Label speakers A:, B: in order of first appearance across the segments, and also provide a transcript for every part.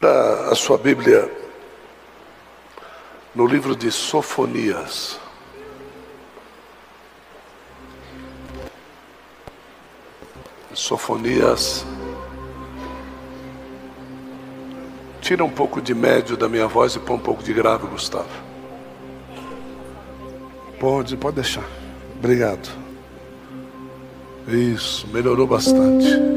A: a sua Bíblia no livro de Sofonias. Sofonias. Tira um pouco de médio da minha voz e põe um pouco de grave, Gustavo. Pode, pode deixar. Obrigado. Isso, melhorou bastante.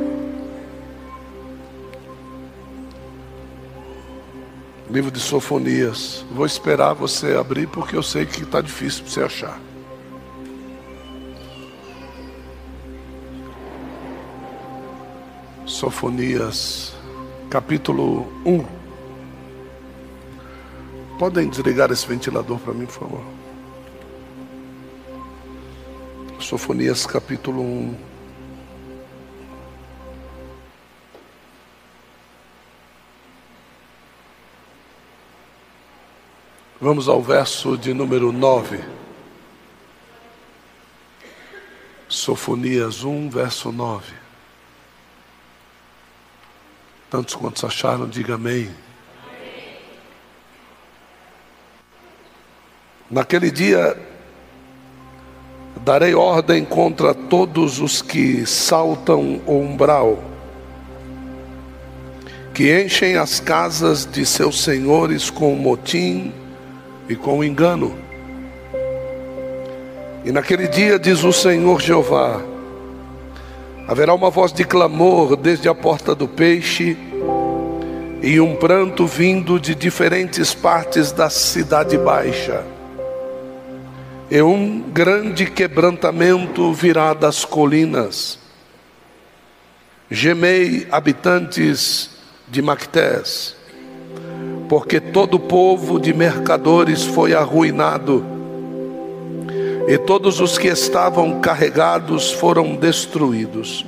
A: Livro de Sofonias. Vou esperar você abrir porque eu sei que está difícil para você achar. Sofonias, capítulo 1. Podem desligar esse ventilador para mim, por favor? Sofonias, capítulo 1. Vamos ao verso de número 9. Sofonias 1, verso 9. Tantos quantos acharam, diga amém. Naquele dia darei ordem contra todos os que saltam o umbral, que enchem as casas de seus senhores com motim e com engano. E naquele dia, diz o Senhor Jeová, Haverá uma voz de clamor desde a porta do peixe e um pranto vindo de diferentes partes da cidade baixa. E um grande quebrantamento virá das colinas. Gemei, habitantes de Mactés, porque todo o povo de mercadores foi arruinado e todos os que estavam carregados foram destruídos.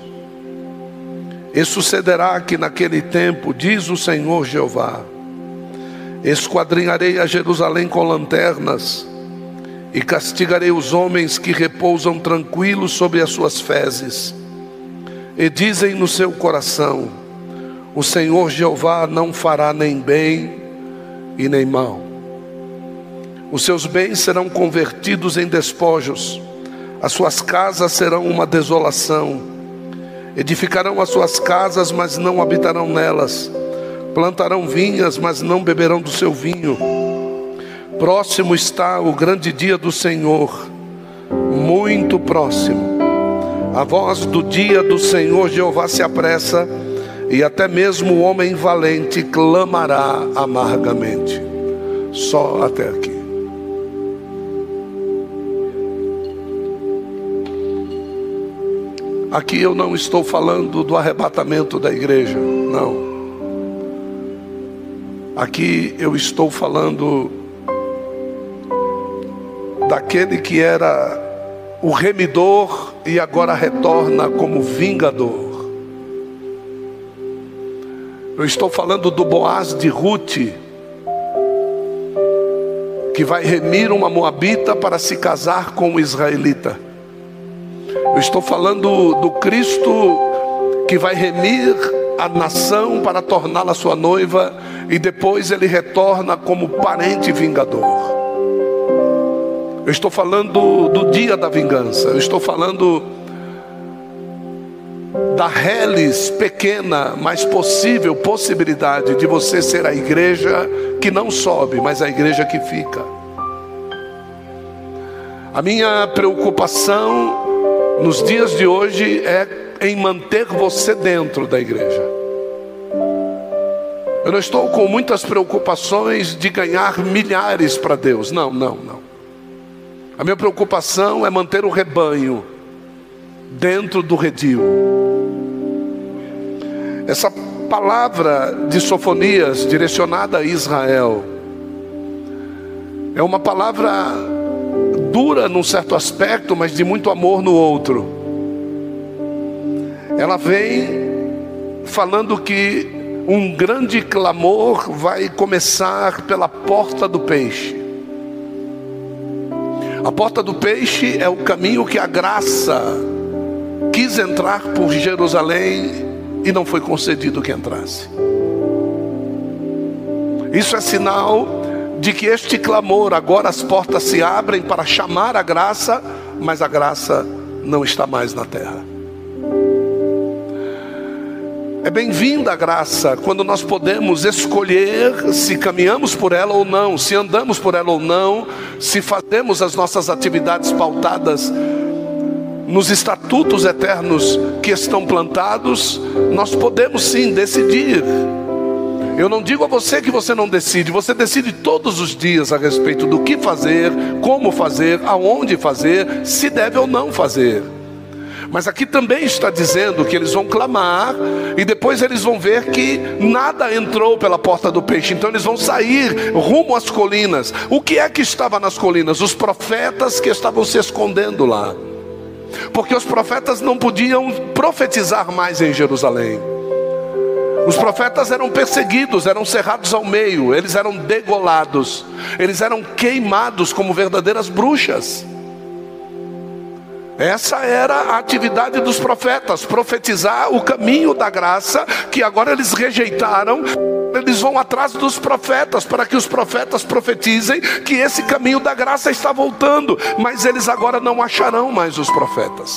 A: E sucederá que naquele tempo, diz o Senhor Jeová, esquadrinharei a Jerusalém com lanternas, e castigarei os homens que repousam tranquilos sobre as suas fezes, e dizem no seu coração: O Senhor Jeová não fará nem bem e nem mal. Os seus bens serão convertidos em despojos, as suas casas serão uma desolação. Edificarão as suas casas, mas não habitarão nelas. Plantarão vinhas, mas não beberão do seu vinho. Próximo está o grande dia do Senhor, muito próximo. A voz do dia do Senhor Jeová se apressa, e até mesmo o homem valente clamará amargamente. Só até aqui. Aqui eu não estou falando do arrebatamento da igreja, não. Aqui eu estou falando daquele que era o remidor e agora retorna como vingador. Eu estou falando do Boaz de Ruth, que vai remir uma moabita para se casar com um israelita. Eu estou falando do Cristo que vai remir a nação para torná-la sua noiva e depois ele retorna como parente vingador. Eu estou falando do dia da vingança. Eu estou falando da reles pequena, mas possível possibilidade de você ser a igreja que não sobe, mas a igreja que fica. A minha preocupação nos dias de hoje é em manter você dentro da igreja. Eu não estou com muitas preocupações de ganhar milhares para Deus. Não, não, não. A minha preocupação é manter o rebanho dentro do redil. Essa palavra de Sofonias direcionada a Israel é uma palavra dura num certo aspecto, mas de muito amor no outro. Ela vem falando que um grande clamor vai começar pela porta do peixe. A porta do peixe é o caminho que a graça quis entrar por Jerusalém e não foi concedido que entrasse. Isso é sinal de que este clamor, agora as portas se abrem para chamar a graça, mas a graça não está mais na terra. É bem-vinda a graça quando nós podemos escolher se caminhamos por ela ou não, se andamos por ela ou não, se fazemos as nossas atividades pautadas nos estatutos eternos que estão plantados, nós podemos sim decidir. Eu não digo a você que você não decide, você decide todos os dias a respeito do que fazer, como fazer, aonde fazer, se deve ou não fazer. Mas aqui também está dizendo que eles vão clamar e depois eles vão ver que nada entrou pela porta do peixe. Então eles vão sair rumo às colinas. O que é que estava nas colinas? Os profetas que estavam se escondendo lá. Porque os profetas não podiam profetizar mais em Jerusalém. Os profetas eram perseguidos, eram cerrados ao meio, eles eram degolados, eles eram queimados como verdadeiras bruxas. Essa era a atividade dos profetas, profetizar o caminho da graça que agora eles rejeitaram. Eles vão atrás dos profetas para que os profetas profetizem que esse caminho da graça está voltando, mas eles agora não acharão mais os profetas.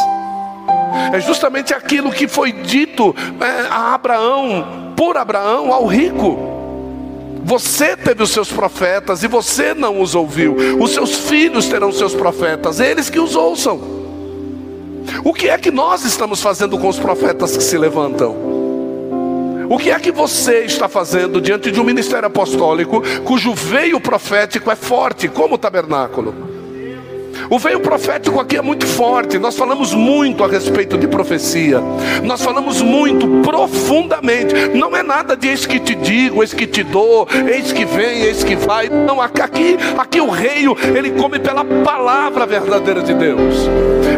A: É justamente aquilo que foi dito é, a Abraão, por Abraão ao rico. Você teve os seus profetas e você não os ouviu. Os seus filhos terão seus profetas, eles que os ouçam. O que é que nós estamos fazendo com os profetas que se levantam? O que é que você está fazendo diante de um ministério apostólico cujo veio profético é forte, como o tabernáculo? O veio profético aqui é muito forte. Nós falamos muito a respeito de profecia. Nós falamos muito profundamente. Não é nada de eis que te digo, eis que te dou, eis que vem, eis que vai. Não, aqui, aqui o rei, ele come pela palavra verdadeira de Deus.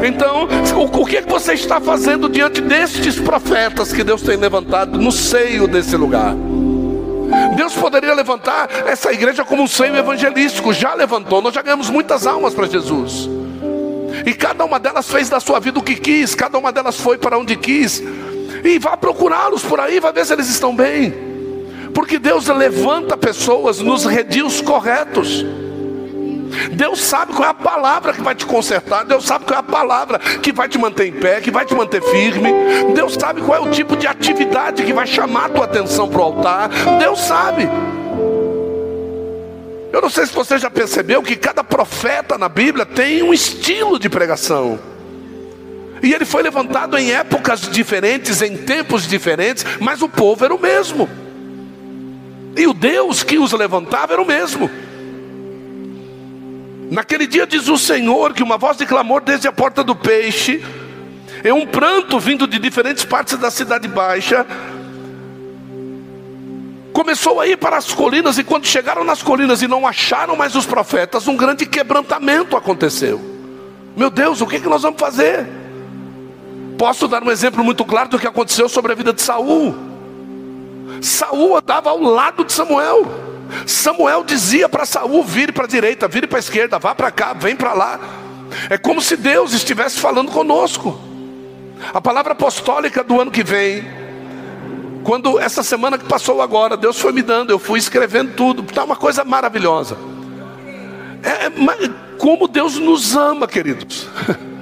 A: Então, o, o que, que você está fazendo diante destes profetas que Deus tem levantado no seio desse lugar? Deus poderia levantar essa igreja como um seio evangelístico, já levantou, nós já ganhamos muitas almas para Jesus. E cada uma delas fez da sua vida o que quis, cada uma delas foi para onde quis. E vá procurá-los por aí, vai ver se eles estão bem. Porque Deus levanta pessoas nos redios corretos. Deus sabe qual é a palavra que vai te consertar. Deus sabe qual é a palavra que vai te manter em pé, que vai te manter firme. Deus sabe qual é o tipo de atividade que vai chamar a tua atenção para o altar. Deus sabe. Eu não sei se você já percebeu que cada profeta na Bíblia tem um estilo de pregação. E ele foi levantado em épocas diferentes, em tempos diferentes, mas o povo era o mesmo. E o Deus que os levantava era o mesmo. Naquele dia diz o Senhor que uma voz de clamor desde a porta do peixe, e um pranto vindo de diferentes partes da cidade baixa, começou a ir para as colinas, e quando chegaram nas colinas e não acharam mais os profetas, um grande quebrantamento aconteceu. Meu Deus, o que, que nós vamos fazer? Posso dar um exemplo muito claro do que aconteceu sobre a vida de Saul. Saul andava ao lado de Samuel. Samuel dizia para Saul: vire para a direita, vire para a esquerda, vá para cá, vem para lá. É como se Deus estivesse falando conosco. A palavra apostólica do ano que vem, quando essa semana que passou agora, Deus foi me dando, eu fui escrevendo tudo, está uma coisa maravilhosa. É, é, como Deus nos ama, queridos.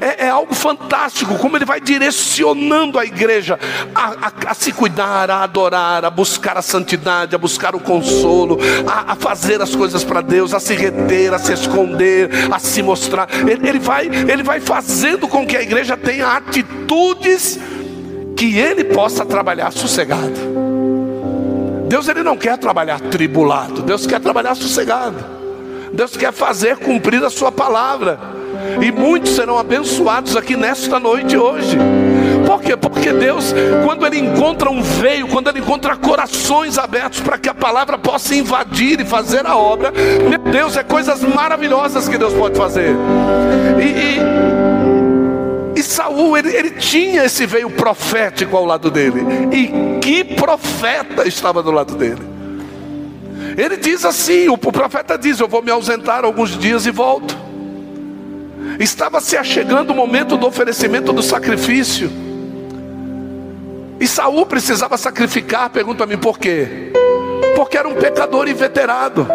A: é, é, algo fantástico, como ele vai direcionando a igreja a, a, a, se cuidar, a adorar, a buscar a santidade, a buscar o consolo, a, a fazer as coisas para Deus, a se reter, a se esconder, a se mostrar. Ele, ele, vai, ele vai fazendo com que a igreja tenha atitudes que ele possa trabalhar sossegado. Deus ele não quer trabalhar tribulado, Deus quer trabalhar sossegado. Deus quer fazer cumprir a sua palavra. E muitos serão abençoados aqui nesta noite hoje. Por quê? Porque Deus, quando Ele encontra um veio, quando Ele encontra corações abertos para que a palavra possa invadir e fazer a obra, meu Deus, é coisas maravilhosas que Deus pode fazer. E, e, e Saul, ele, ele tinha esse veio profético ao lado dele. E que profeta estava do lado dele? Ele diz assim: o profeta diz: Eu vou me ausentar alguns dias e volto. Estava se achegando o momento do oferecimento do sacrifício. E Saul precisava sacrificar, pergunta a mim por quê? Porque que era um pecador inveterado.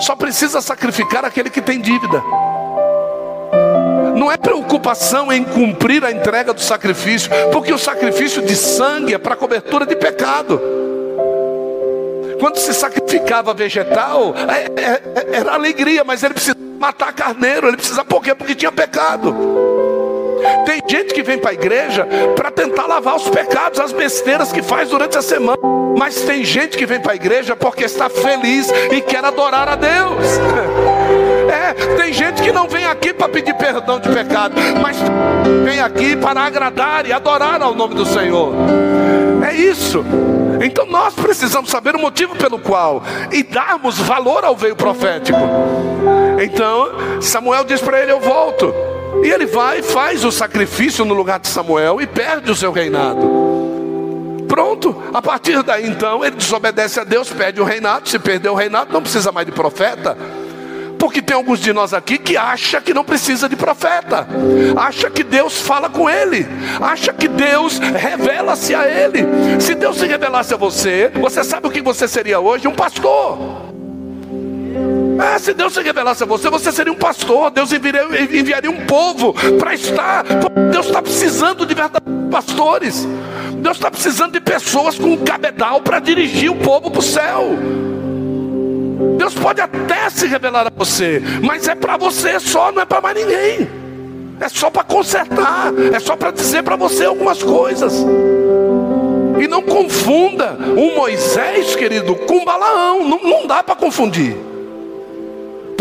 A: Só precisa sacrificar aquele que tem dívida. Não é preocupação em cumprir a entrega do sacrifício, porque o sacrifício de sangue é para cobertura de pecado. Quando se sacrificava vegetal, é, é, é, era alegria, mas ele precisa matar carneiro, ele precisa por quê? Porque tinha pecado. Tem gente que vem para a igreja para tentar lavar os pecados, as besteiras que faz durante a semana. Mas tem gente que vem para a igreja porque está feliz e quer adorar a Deus. É, tem gente que não vem aqui para pedir perdão de pecado, mas vem aqui para agradar e adorar ao nome do Senhor. É isso. Então nós precisamos saber o motivo pelo qual e darmos valor ao veio profético. Então Samuel diz para ele: Eu volto. E ele vai faz o sacrifício no lugar de Samuel e perde o seu reinado. Pronto, a partir daí então ele desobedece a Deus, perde o reinado. Se perdeu o reinado, não precisa mais de profeta. Porque tem alguns de nós aqui que acha que não precisa de profeta, acha que Deus fala com ele, acha que Deus revela-se a ele. Se Deus se revelasse a você, você sabe o que você seria hoje? Um pastor. É, se Deus se revelasse a você, você seria um pastor. Deus enviaria, enviaria um povo para estar. Deus está precisando de verdadeiros pastores. Deus está precisando de pessoas com cabedal para dirigir o povo para o céu. Deus pode até se revelar a você, mas é para você só, não é para mais ninguém. É só para consertar, é só para dizer para você algumas coisas. E não confunda um Moisés, querido, com Balaão. Não, não dá para confundir.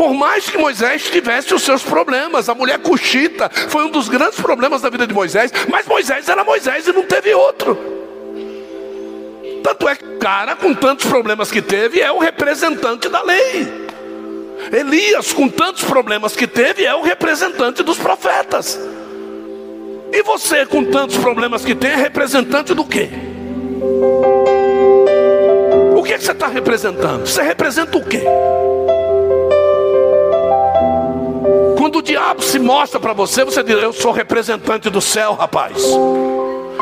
A: Por mais que Moisés tivesse os seus problemas, a mulher cuxita foi um dos grandes problemas da vida de Moisés, mas Moisés era Moisés e não teve outro. Tanto é que o cara, com tantos problemas que teve, é o representante da lei. Elias, com tantos problemas que teve, é o representante dos profetas. E você, com tantos problemas que tem, é representante do quê? O que, é que você está representando? Você representa o quê? Quando o diabo se mostra para você, você diz: Eu sou representante do céu, rapaz.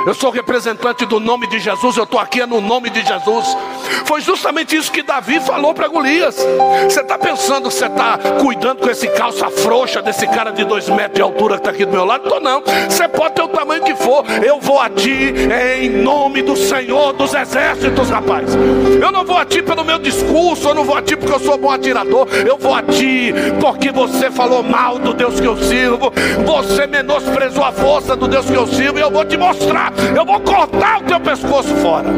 A: Eu sou representante do nome de Jesus, eu estou aqui no nome de Jesus. Foi justamente isso que Davi falou para Golias. Você está pensando que você está cuidando com esse calça frouxa desse cara de dois metros de altura que está aqui do meu lado? Estou não. Você pode ter o tamanho que for. Eu vou a ti em nome do Senhor dos exércitos, rapaz. Eu não vou a ti pelo meu discurso, eu não vou a ti porque eu sou bom atirador. Eu vou a ti porque você falou mal do Deus que eu sirvo. Você menosprezou a força do Deus que eu sirvo e eu vou te mostrar eu vou cortar o teu pescoço fora.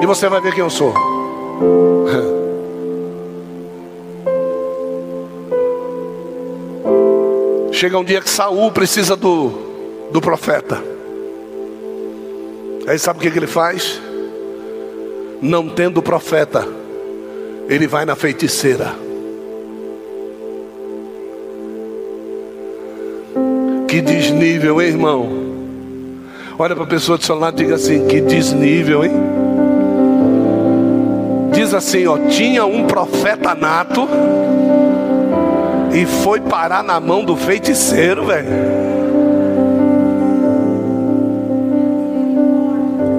A: E você vai ver quem eu sou. Chega um dia que Saul precisa do, do profeta. Aí sabe o que, que ele faz? Não tendo profeta, ele vai na feiticeira. Que desnível, hein, irmão? Olha para a pessoa do seu lado e diga assim: que desnível, hein? Diz assim: ó, tinha um profeta nato e foi parar na mão do feiticeiro, velho.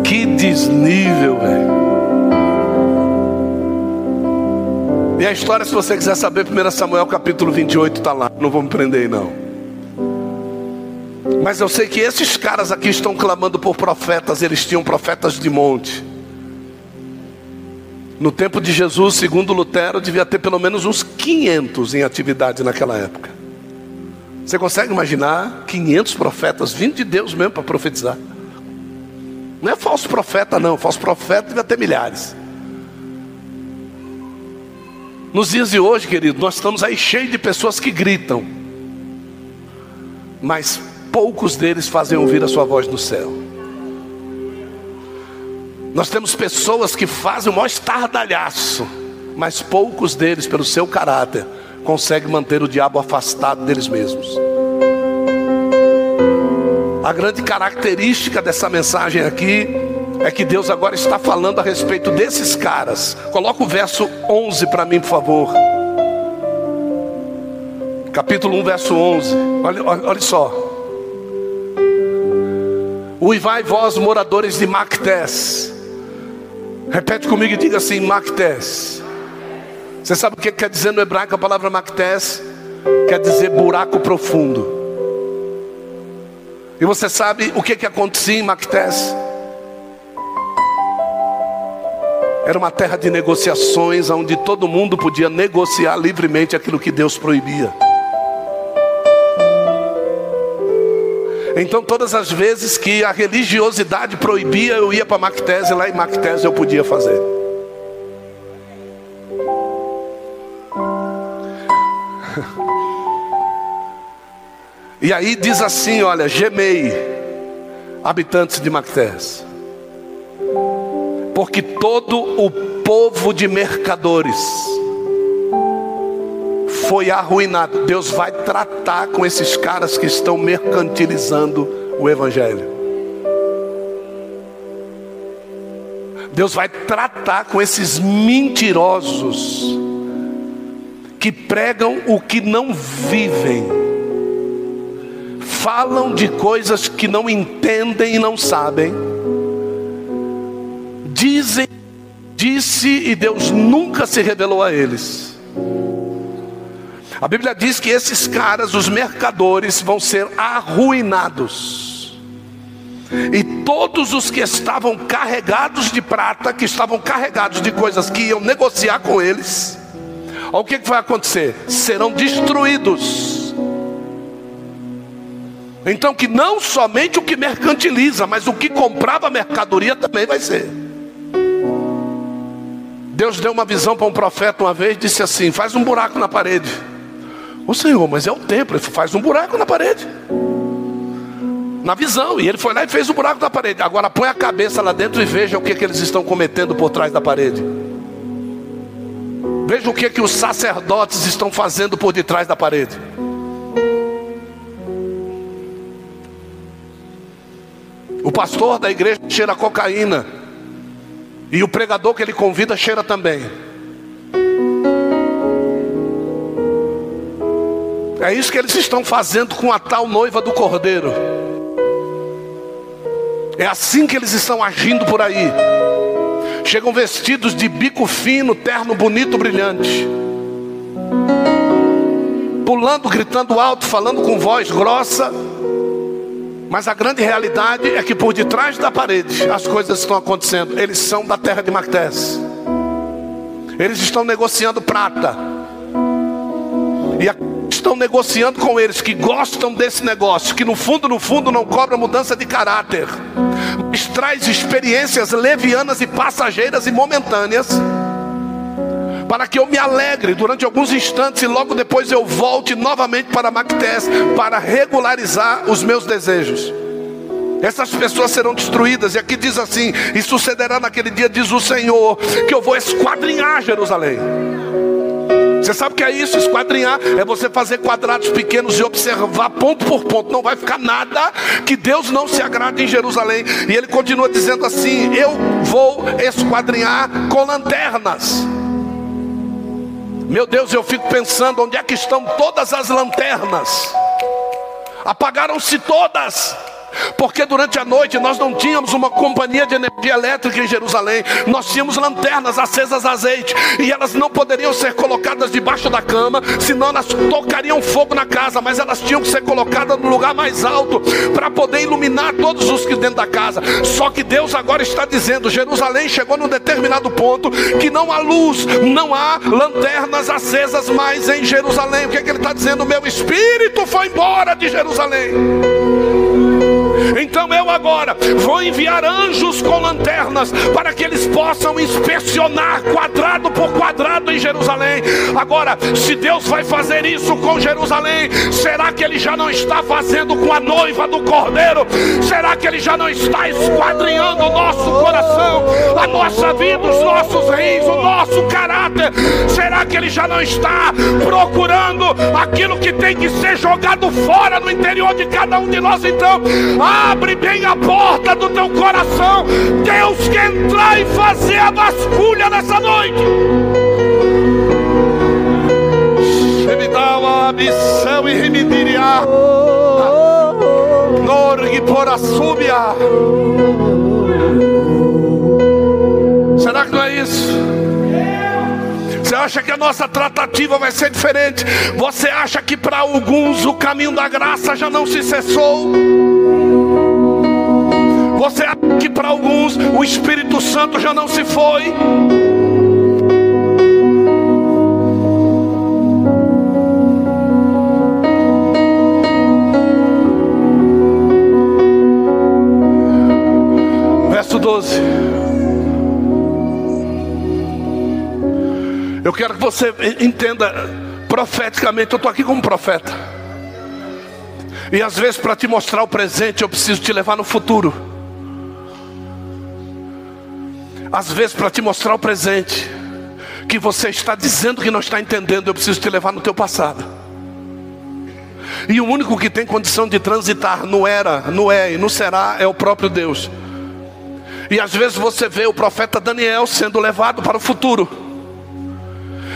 A: Que desnível, velho. E a história, se você quiser saber, 1 Samuel capítulo 28 está lá. Não vou me prender, não. Mas eu sei que esses caras aqui estão clamando por profetas, eles tinham profetas de monte. No tempo de Jesus, segundo Lutero, devia ter pelo menos uns 500 em atividade naquela época. Você consegue imaginar 500 profetas vindo de Deus mesmo para profetizar? Não é falso profeta, não. Falso profeta devia ter milhares. Nos dias de hoje, querido, nós estamos aí cheios de pessoas que gritam. Mas poucos deles fazem ouvir a sua voz no céu. Nós temos pessoas que fazem o maior estardalhaço, mas poucos deles, pelo seu caráter, conseguem manter o diabo afastado deles mesmos. A grande característica dessa mensagem aqui é que Deus agora está falando a respeito desses caras. Coloca o verso 11 para mim, por favor. Capítulo 1, verso 11. Olha, olha, olha só. Uivai vós, moradores de Mactés, Repete comigo e diga assim: Mactés. Você sabe o que quer dizer no hebraico a palavra Mactés? Quer dizer buraco profundo. E você sabe o que, que acontecia em Mactés? Era uma terra de negociações, onde todo mundo podia negociar livremente aquilo que Deus proibia. Então, todas as vezes que a religiosidade proibia, eu ia para Mactés e lá em Mactés eu podia fazer. E aí diz assim: olha, gemei, habitantes de Mactés, porque todo o povo de mercadores foi arruinado. Deus vai tratar com esses caras que estão mercantilizando o Evangelho. Deus vai tratar com esses mentirosos que pregam o que não vivem, falam de coisas que não entendem e não sabem, dizem, disse e Deus nunca se revelou a eles. A Bíblia diz que esses caras, os mercadores, vão ser arruinados. E todos os que estavam carregados de prata, que estavam carregados de coisas que iam negociar com eles, o que vai acontecer? Serão destruídos. Então, que não somente o que mercantiliza, mas o que comprava mercadoria também vai ser. Deus deu uma visão para um profeta uma vez, disse assim: faz um buraco na parede. O Senhor, mas é o templo, ele faz um buraco na parede. Na visão, e ele foi lá e fez um buraco na parede. Agora põe a cabeça lá dentro e veja o que, que eles estão cometendo por trás da parede. Veja o que, que os sacerdotes estão fazendo por detrás da parede. O pastor da igreja cheira cocaína. E o pregador que ele convida cheira também. É isso que eles estão fazendo com a tal noiva do cordeiro. É assim que eles estão agindo por aí. Chegam vestidos de bico fino, terno bonito, brilhante. Pulando, gritando alto, falando com voz grossa. Mas a grande realidade é que por detrás da parede as coisas estão acontecendo. Eles são da terra de Mactés. Eles estão negociando prata. E a estão negociando com eles, que gostam desse negócio, que no fundo, no fundo não cobra mudança de caráter, mas traz experiências levianas e passageiras e momentâneas, para que eu me alegre durante alguns instantes e logo depois eu volte novamente para Mactés para regularizar os meus desejos. Essas pessoas serão destruídas, e aqui diz assim: e sucederá naquele dia, diz o Senhor, que eu vou esquadrinhar Jerusalém. Você sabe o que é isso? Esquadrinhar é você fazer quadrados pequenos e observar ponto por ponto. Não vai ficar nada que Deus não se agrade em Jerusalém. E ele continua dizendo assim: Eu vou esquadrinhar com lanternas. Meu Deus, eu fico pensando onde é que estão todas as lanternas. Apagaram-se todas. Porque durante a noite nós não tínhamos uma companhia de energia elétrica em Jerusalém, nós tínhamos lanternas acesas a azeite, e elas não poderiam ser colocadas debaixo da cama, senão elas tocariam fogo na casa, mas elas tinham que ser colocadas no lugar mais alto para poder iluminar todos os que dentro da casa. Só que Deus agora está dizendo: Jerusalém chegou num determinado ponto que não há luz, não há lanternas acesas mais em Jerusalém. O que, é que ele está dizendo? Meu espírito foi embora de Jerusalém. Então eu agora vou enviar anjos com lanternas para que eles possam inspecionar quadrado por quadrado em Jerusalém. Agora, se Deus vai fazer isso com Jerusalém, será que Ele já não está fazendo com a noiva do Cordeiro? Será que Ele já não está esquadrinhando o nosso coração, a nossa vida, os nossos reis, o nosso caráter? Será que Ele já não está procurando aquilo que tem que ser jogado fora no interior de cada um de nós? Então, Abre bem a porta do teu coração. Deus quer entrar e fazer a vasculha nessa noite. Me missão e remediar. Norgue por a súbia. Será que isso? Você acha que a nossa tratativa vai ser diferente? Você acha que para alguns o caminho da graça já não se cessou? Você acha que para alguns o Espírito Santo já não se foi? Verso 12. Eu quero que você entenda profeticamente. Eu estou aqui como profeta. E às vezes, para te mostrar o presente, eu preciso te levar no futuro. Às vezes, para te mostrar o presente, que você está dizendo que não está entendendo, eu preciso te levar no teu passado. E o único que tem condição de transitar no era, no é e no será é o próprio Deus. E às vezes você vê o profeta Daniel sendo levado para o futuro,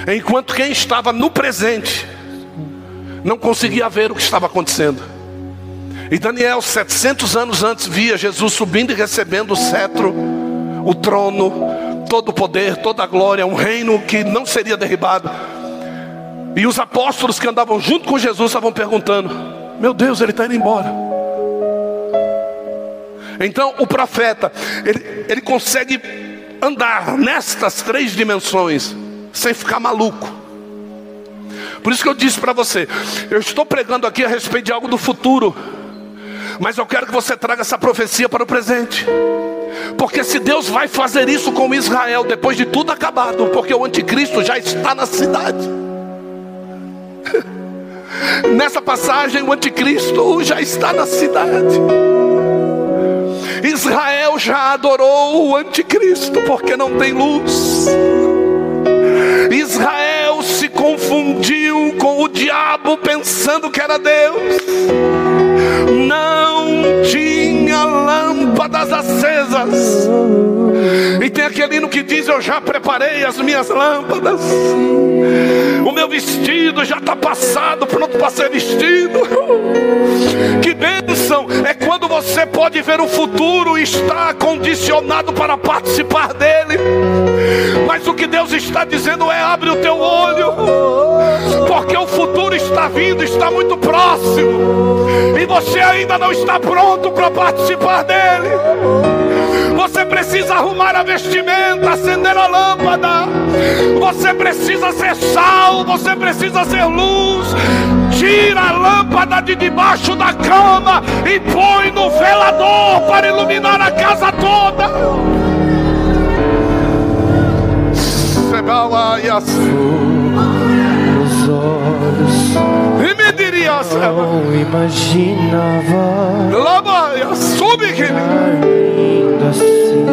A: enquanto quem estava no presente não conseguia ver o que estava acontecendo. E Daniel, 700 anos antes, via Jesus subindo e recebendo o cetro o trono, todo o poder, toda a glória, um reino que não seria derribado. E os apóstolos que andavam junto com Jesus estavam perguntando: Meu Deus, ele está indo embora. Então o profeta, ele, ele consegue andar nestas três dimensões sem ficar maluco. Por isso que eu disse para você, eu estou pregando aqui a respeito de algo do futuro, mas eu quero que você traga essa profecia para o presente. Porque se Deus vai fazer isso com Israel depois de tudo acabado, porque o anticristo já está na cidade. Nessa passagem, o anticristo já está na cidade. Israel já adorou o anticristo porque não tem luz. Israel se confundiu com o diabo pensando que era Deus. Não tinha lâmpadas acesas. E tem aquele hino que diz: Eu já preparei as minhas lâmpadas. O meu vestido já está passado, pronto para ser vestido. Que bênção é quando você pode ver o futuro e está condicionado para participar dele. Mas o que Deus está dizendo é: abre o teu olho, porque o futuro está vindo, está muito próximo, e você ainda não está pronto para participar dele. Você precisa arrumar a vestimenta, acender a lâmpada. Você precisa ser sal, você precisa ser luz. Tira a lâmpada de debaixo da cama e põe no velador para iluminar a casa toda.
B: Os
A: diria,
B: não imaginava
A: Lama, sube que
B: lindo assim,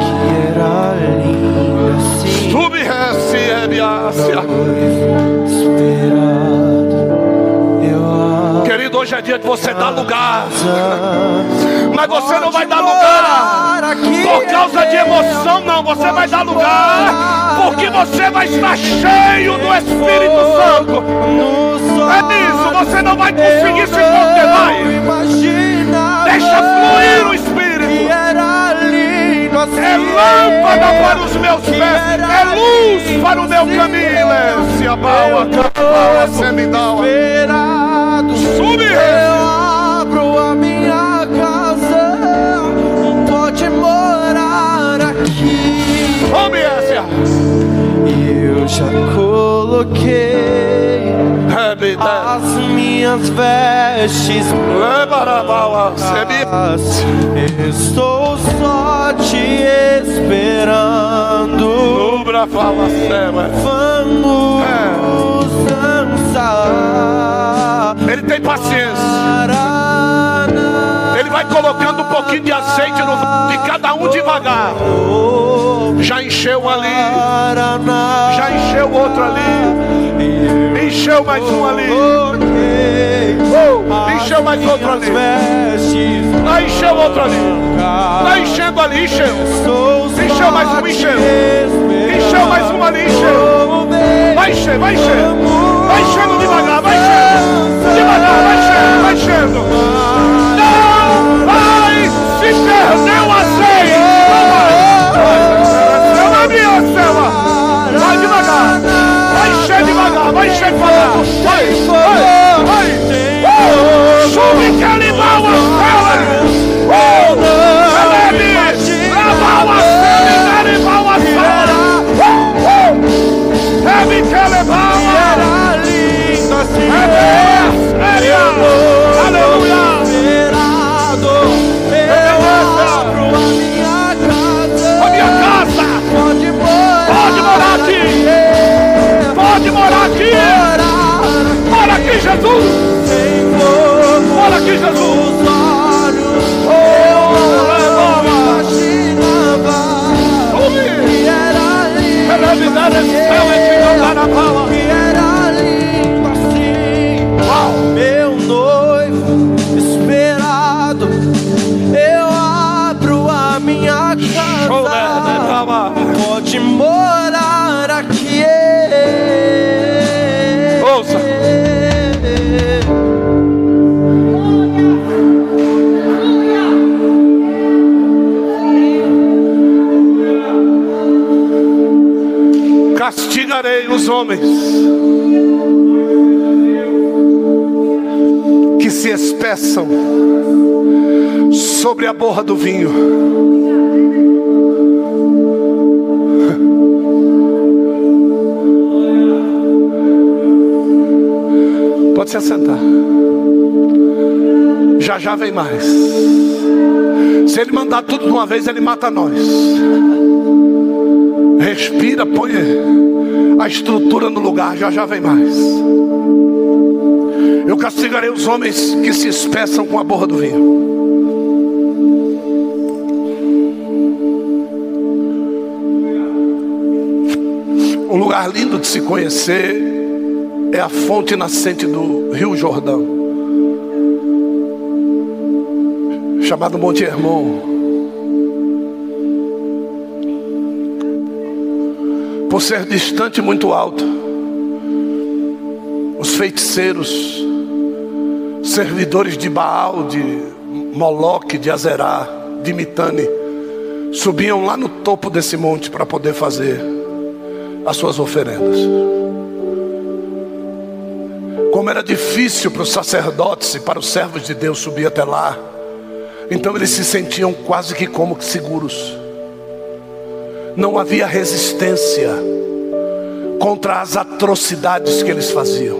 B: que era lindo assim,
A: sube rece ebiácia.
B: esperado.
A: Hoje é dia de você dar lugar, mas você não vai dar lugar por causa de emoção, não. Você vai dar lugar porque você vai estar cheio do Espírito Santo. É isso, você não vai conseguir se conter mais. Deixa fluir o Espírito. É lâmpada para os meus pés, é luz para o meu caminho. Lance a baua, capa, semidaua.
B: Eu abro a minha casa, pode morar aqui.
A: Come essa.
B: Eu já coloquei as minhas vestes. Estou só te esperando. Vamos dançar.
A: Ele tem paciência. Ele vai colocando um pouquinho de azeite no de cada um devagar. Já encheu um ali, já encheu outro ali, encheu mais um ali, Uh, encheu mais outro ali, lá encheu outro ali, lá enchendo ali, encheu, encheu mais um, encheu, encheu mais um ali, encheu, vai encher, vai encher, vai enchendo enchendo, devagar, vai enchendo, vai enchendo. Não vai se perder uma ceia. Não vai. Não minha. Vai devagar. Vai encher devagar, vai encher devagar. Vai, vai, vai.
B: Uh, Subir que animal.
A: Os homens que se espeçam sobre a borra do vinho. Pode se assentar. Já já vem mais. Se ele mandar tudo de uma vez, ele mata nós. Respira, põe a estrutura no lugar, já já vem mais. Eu castigarei os homens que se espeçam com a borra do vinho. Um lugar lindo de se conhecer é a fonte nascente do Rio Jordão, chamado Monte Hermon. Por ser distante muito alto, os feiticeiros, servidores de Baal, de Moloque, de Azerá, de Mitane, subiam lá no topo desse monte para poder fazer as suas oferendas. Como era difícil para os sacerdotes e para os servos de Deus subir até lá, então eles se sentiam quase que como seguros. Não havia resistência contra as atrocidades que eles faziam.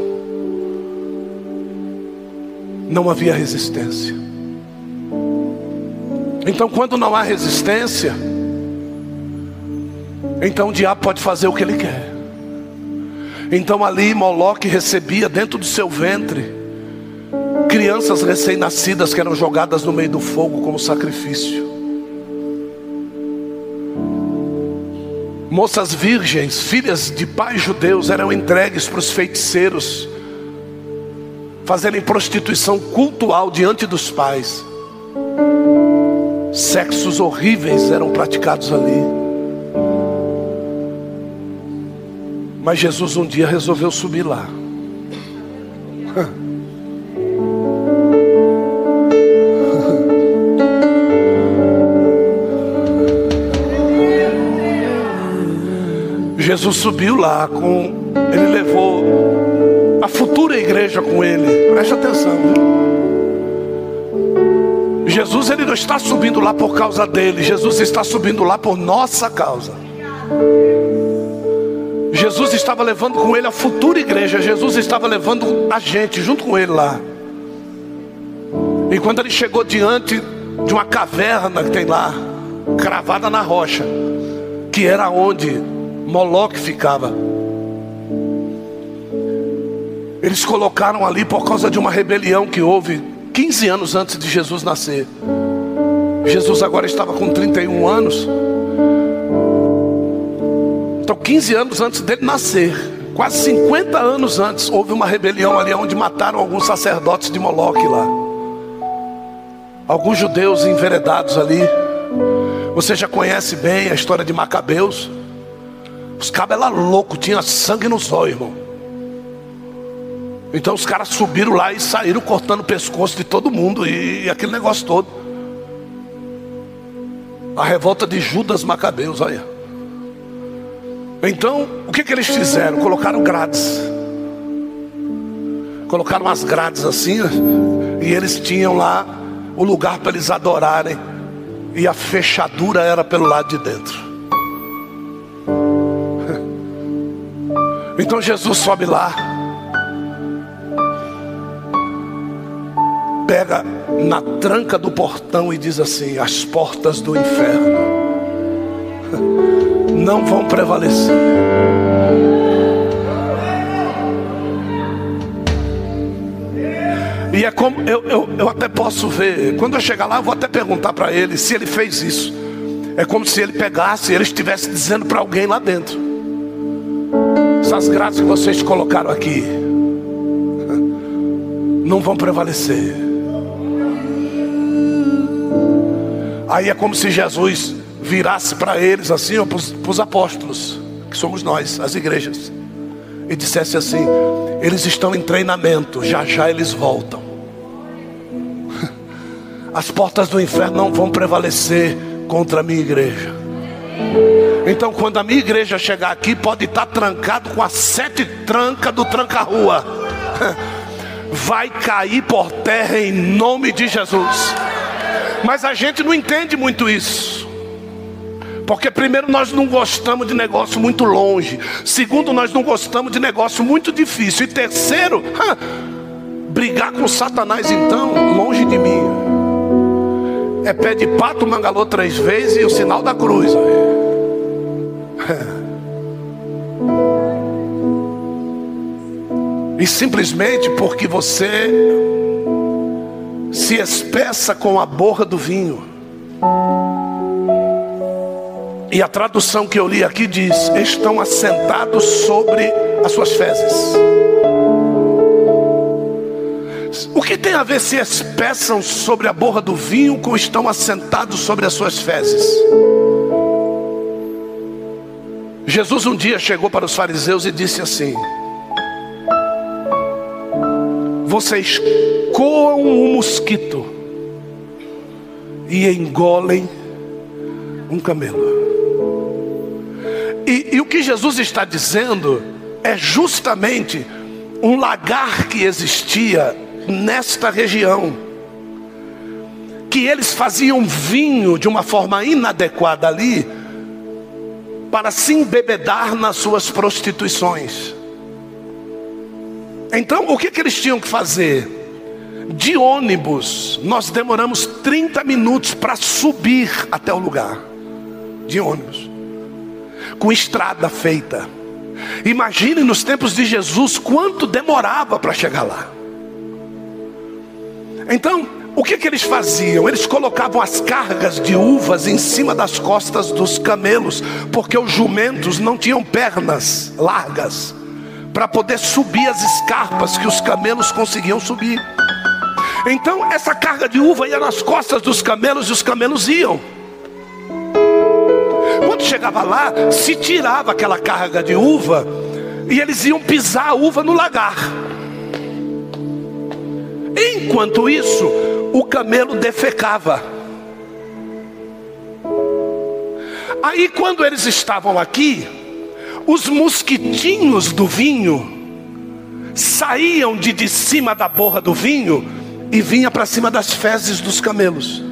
A: Não havia resistência. Então, quando não há resistência, então o diabo pode fazer o que ele quer. Então ali Moloque recebia dentro do seu ventre crianças recém-nascidas que eram jogadas no meio do fogo como sacrifício. Moças virgens, filhas de pais judeus, eram entregues para os feiticeiros fazerem prostituição cultual diante dos pais. Sexos horríveis eram praticados ali. Mas Jesus um dia resolveu subir lá. Jesus subiu lá com. Ele levou a futura igreja com ele. Preste atenção. Viu? Jesus ele não está subindo lá por causa dele. Jesus está subindo lá por nossa causa. Jesus estava levando com ele a futura igreja. Jesus estava levando a gente junto com ele lá. E quando ele chegou diante de uma caverna que tem lá, cravada na rocha, que era onde Moloque ficava. Eles colocaram ali por causa de uma rebelião que houve 15 anos antes de Jesus nascer. Jesus agora estava com 31 anos. Então, 15 anos antes dele nascer, quase 50 anos antes, houve uma rebelião ali onde mataram alguns sacerdotes de Moloque lá. Alguns judeus enveredados ali. Você já conhece bem a história de Macabeus. Os cabos eram loucos, tinha sangue nos olhos, irmão. Então os caras subiram lá e saíram cortando o pescoço de todo mundo e, e aquele negócio todo. A revolta de Judas Macabeus, olha. Então, o que, que eles fizeram? Colocaram grades. Colocaram as grades assim, e eles tinham lá o lugar para eles adorarem. E a fechadura era pelo lado de dentro. Então Jesus sobe lá, pega na tranca do portão e diz assim: As portas do inferno não vão prevalecer. E é como eu, eu, eu até posso ver, quando eu chegar lá, eu vou até perguntar para ele se ele fez isso. É como se ele pegasse ele estivesse dizendo para alguém lá dentro: essas graças que vocês colocaram aqui não vão prevalecer. Aí é como se Jesus virasse para eles assim, para os apóstolos, que somos nós, as igrejas, e dissesse assim: eles estão em treinamento, já já eles voltam. As portas do inferno não vão prevalecer contra a minha igreja. Então, quando a minha igreja chegar aqui, pode estar trancado com as sete trancas do tranca-rua. Vai cair por terra em nome de Jesus. Mas a gente não entende muito isso. Porque primeiro nós não gostamos de negócio muito longe. Segundo, nós não gostamos de negócio muito difícil. E terceiro, brigar com Satanás então, longe de mim. É pé de pato, mangalô três vezes e o sinal da cruz. E simplesmente porque você se espessa com a borra do vinho. E a tradução que eu li aqui diz: estão assentados sobre as suas fezes. O que tem a ver se espeçam sobre a borra do vinho com estão assentados sobre as suas fezes? Jesus um dia chegou para os fariseus e disse assim: Vocês coam um mosquito e engolem um camelo. E, e o que Jesus está dizendo é justamente um lagar que existia nesta região, que eles faziam vinho de uma forma inadequada ali, para se embebedar nas suas prostituições. Então, o que, que eles tinham que fazer? De ônibus, nós demoramos 30 minutos para subir até o lugar. De ônibus com estrada feita. Imagine nos tempos de Jesus quanto demorava para chegar lá. Então, o que, que eles faziam? Eles colocavam as cargas de uvas em cima das costas dos camelos, porque os jumentos não tinham pernas largas para poder subir as escarpas que os camelos conseguiam subir. Então, essa carga de uva ia nas costas dos camelos e os camelos iam. Quando chegava lá, se tirava aquela carga de uva e eles iam pisar a uva no lagar. Enquanto isso, o camelo defecava. Aí, quando eles estavam aqui, os mosquitinhos do vinho saíam de, de cima da borra do vinho e vinha para cima das fezes dos camelos.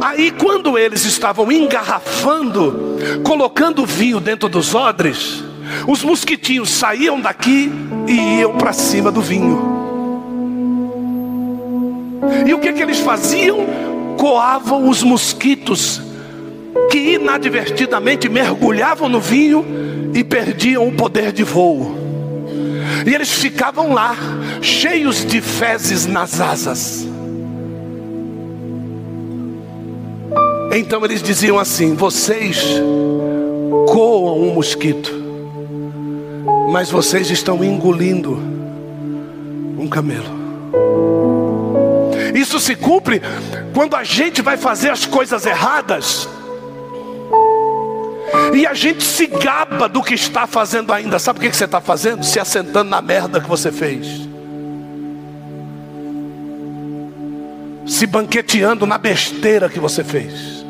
A: Aí, quando eles estavam engarrafando, colocando vinho dentro dos odres, os mosquitinhos saíam daqui e iam para cima do vinho. E o que, que eles faziam? Coavam os mosquitos, que inadvertidamente mergulhavam no vinho e perdiam o poder de voo. E eles ficavam lá, cheios de fezes nas asas. Então eles diziam assim: vocês coam um mosquito, mas vocês estão engolindo um camelo. Isso se cumpre quando a gente vai fazer as coisas erradas e a gente se gaba do que está fazendo ainda. Sabe o que você está fazendo? Se assentando na merda que você fez. Se banqueteando na besteira que você fez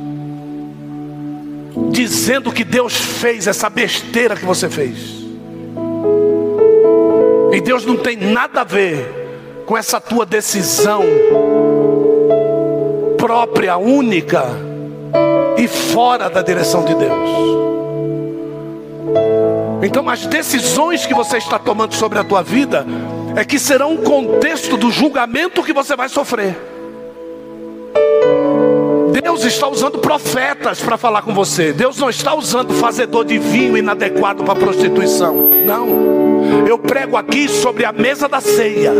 A: dizendo que Deus fez essa besteira que você fez. E Deus não tem nada a ver com essa tua decisão própria, única e fora da direção de Deus. Então, as decisões que você está tomando sobre a tua vida é que serão um contexto do julgamento que você vai sofrer. Deus está usando profetas para falar com você. Deus não está usando fazedor de vinho inadequado para prostituição. Não. Eu prego aqui sobre a mesa da ceia.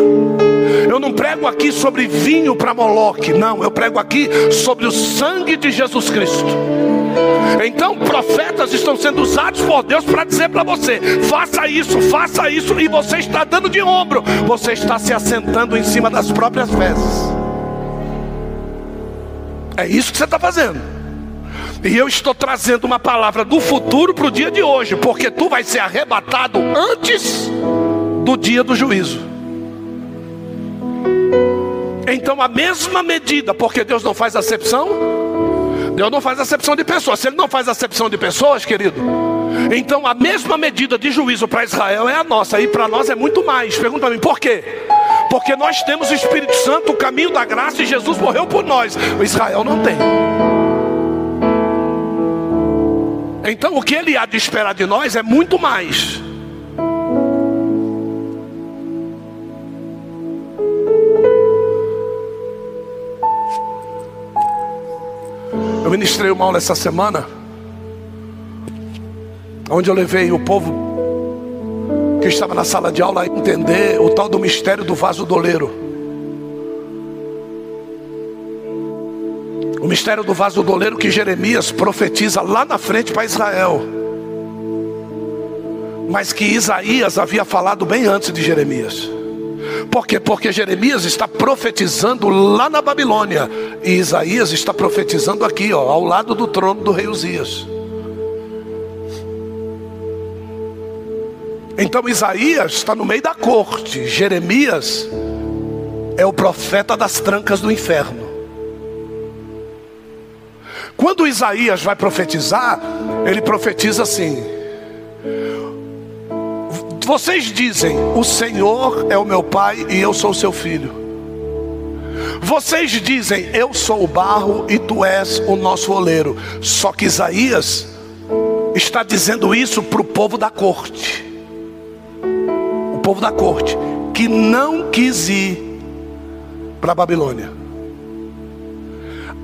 A: Eu não prego aqui sobre vinho para Moloque. Não, eu prego aqui sobre o sangue de Jesus Cristo. Então, profetas estão sendo usados por Deus para dizer para você: faça isso, faça isso, e você está dando de ombro, você está se assentando em cima das próprias fezes. É isso que você está fazendo. E eu estou trazendo uma palavra do futuro para o dia de hoje, porque tu vai ser arrebatado antes do dia do juízo. Então a mesma medida, porque Deus não faz acepção, Deus não faz acepção de pessoas. Se Ele não faz acepção de pessoas, querido, então a mesma medida de juízo para Israel é a nossa, e para nós é muito mais. Pergunta para mim, por quê? Porque nós temos o Espírito Santo, o caminho da graça, e Jesus morreu por nós. O Israel não tem. Então o que ele há de esperar de nós é muito mais. Eu ministrei uma aula essa semana, onde eu levei o povo que estava na sala de aula a entender o tal do mistério do vaso doleiro. O mistério do vaso doleiro que Jeremias profetiza lá na frente para Israel. Mas que Isaías havia falado bem antes de Jeremias. Por quê? Porque Jeremias está profetizando lá na Babilônia. E Isaías está profetizando aqui, ó, ao lado do trono do rei Uzias. Então Isaías está no meio da corte. Jeremias é o profeta das trancas do inferno. Quando Isaías vai profetizar, ele profetiza assim: Vocês dizem, o Senhor é o meu pai e eu sou seu filho. Vocês dizem, eu sou o barro e tu és o nosso oleiro. Só que Isaías está dizendo isso para o povo da corte. O povo da corte que não quis ir para a Babilônia.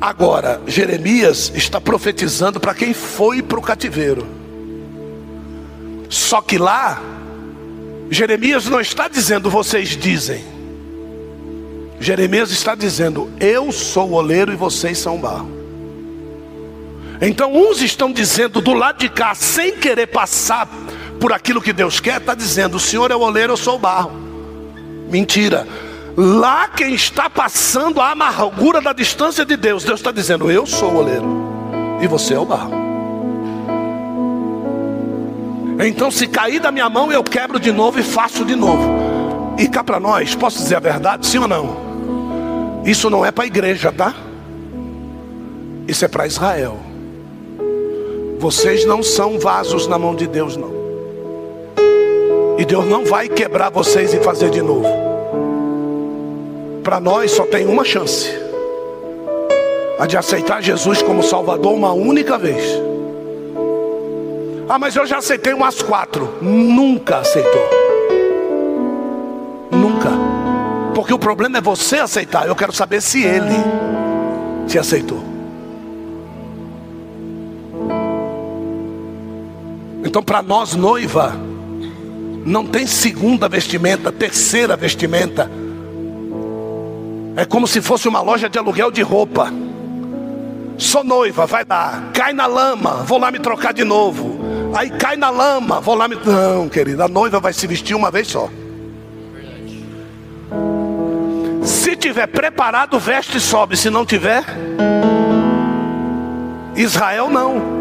A: Agora, Jeremias está profetizando para quem foi para o cativeiro. Só que lá, Jeremias não está dizendo vocês dizem. Jeremias está dizendo eu sou o oleiro e vocês são o barro. Então uns estão dizendo do lado de cá, sem querer passar por aquilo que Deus quer, está dizendo: o Senhor é o oleiro, eu sou o barro. Mentira. Lá quem está passando a amargura da distância de Deus, Deus está dizendo: Eu sou o oleiro e você é o barro. Então, se cair da minha mão, eu quebro de novo e faço de novo. E cá para nós, posso dizer a verdade, sim ou não? Isso não é para a igreja, tá? Isso é para Israel. Vocês não são vasos na mão de Deus, não. E Deus não vai quebrar vocês e fazer de novo para nós só tem uma chance: a de aceitar Jesus como Salvador uma única vez. Ah, mas eu já aceitei umas quatro. Nunca aceitou. Nunca. Porque o problema é você aceitar. Eu quero saber se ele te aceitou. Então, para nós, noiva, não tem segunda vestimenta, terceira vestimenta é como se fosse uma loja de aluguel de roupa. Sou noiva, vai lá, cai na lama, vou lá me trocar de novo. Aí cai na lama, vou lá me. Não, querida, a noiva vai se vestir uma vez só. Se tiver preparado, veste e sobe. Se não tiver, Israel não.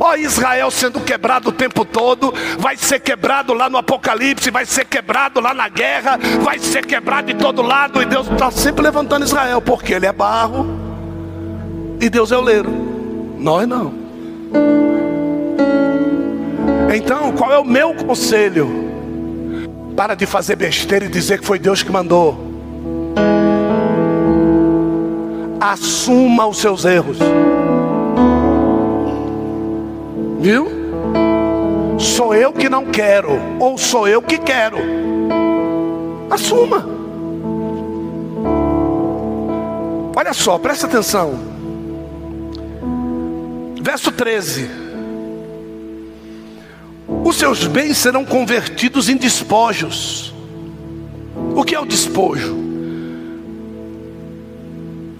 A: Ó oh, Israel sendo quebrado o tempo todo, vai ser quebrado lá no Apocalipse, vai ser quebrado lá na guerra, vai ser quebrado de todo lado, e Deus está sempre levantando Israel, porque ele é barro e Deus é o leiro. Nós não. Então, qual é o meu conselho? Para de fazer besteira e dizer que foi Deus que mandou. Assuma os seus erros. Viu? Sou eu que não quero, ou sou eu que quero. Assuma. Olha só, presta atenção. Verso 13: Os seus bens serão convertidos em despojos. O que é o despojo?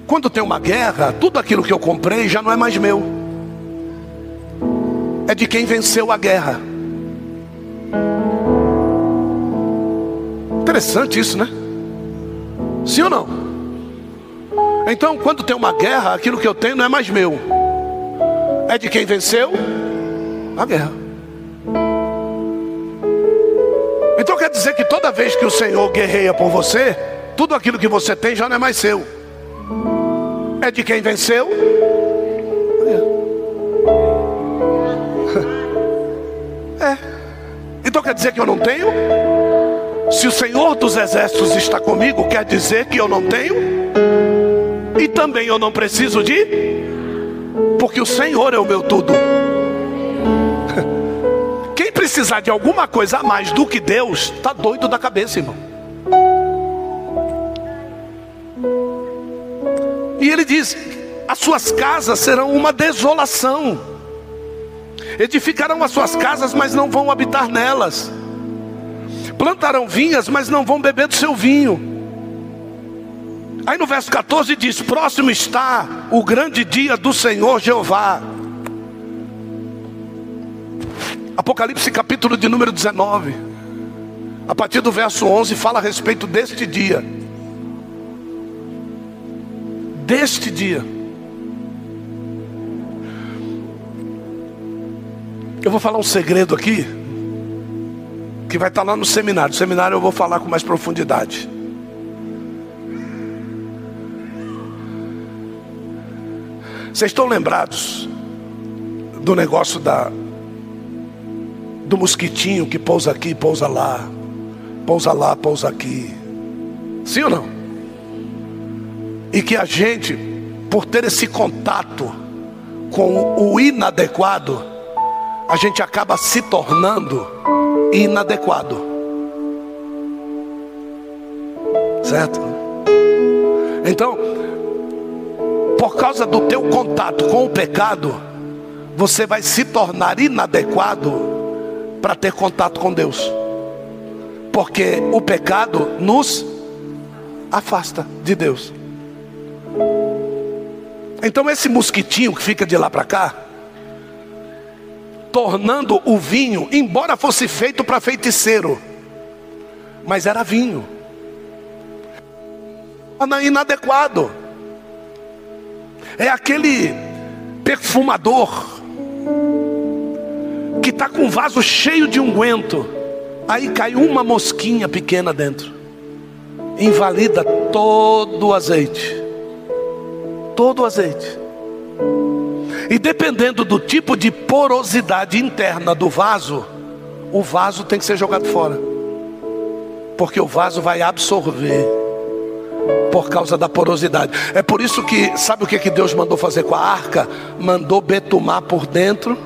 A: Quando tem uma guerra, tudo aquilo que eu comprei já não é mais meu é de quem venceu a guerra. Interessante isso, né? Sim ou não? Então, quando tem uma guerra, aquilo que eu tenho não é mais meu, é de quem venceu a guerra. Então quer dizer que toda vez que o Senhor guerreia por você, tudo aquilo que você tem já não é mais seu. É de quem venceu? É. Então quer dizer que eu não tenho? Se o Senhor dos Exércitos está comigo, quer dizer que eu não tenho? E também eu não preciso de? Porque o Senhor é o meu tudo. Quem precisar de alguma coisa a mais do que Deus, está doido da cabeça, irmão. E ele diz: as suas casas serão uma desolação. Edificarão as suas casas, mas não vão habitar nelas. Plantarão vinhas, mas não vão beber do seu vinho. Aí no verso 14 diz: Próximo está o grande dia do Senhor Jeová. Apocalipse capítulo de número 19, a partir do verso 11, fala a respeito deste dia. Deste dia. Eu vou falar um segredo aqui, que vai estar lá no seminário. No seminário eu vou falar com mais profundidade. Vocês estão lembrados do negócio da do mosquitinho que pousa aqui, pousa lá, pousa lá, pousa aqui. Sim ou não? E que a gente, por ter esse contato com o inadequado, a gente acaba se tornando inadequado. Certo? Então, por causa do teu contato com o pecado, você vai se tornar inadequado para ter contato com Deus. Porque o pecado nos afasta de Deus. Então esse mosquitinho que fica de lá para cá, tornando o vinho, embora fosse feito para feiticeiro, mas era vinho, inadequado. É aquele perfumador que está com um vaso cheio de unguento, aí cai uma mosquinha pequena dentro, invalida todo o azeite, todo o azeite. E dependendo do tipo de porosidade interna do vaso, o vaso tem que ser jogado fora. Porque o vaso vai absorver por causa da porosidade. É por isso que, sabe o que, que Deus mandou fazer com a arca? Mandou betumar por dentro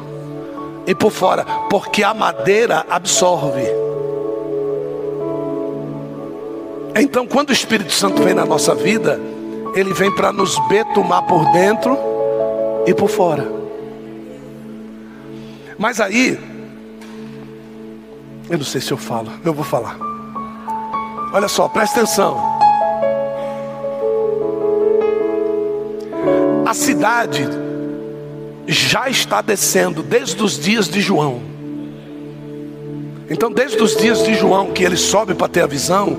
A: e por fora, porque a madeira absorve. Então, quando o Espírito Santo vem na nossa vida, ele vem para nos betumar por dentro e por fora. Mas aí, eu não sei se eu falo, eu vou falar. Olha só, presta atenção. A cidade já está descendo desde os dias de João. Então, desde os dias de João, que ele sobe para ter a visão,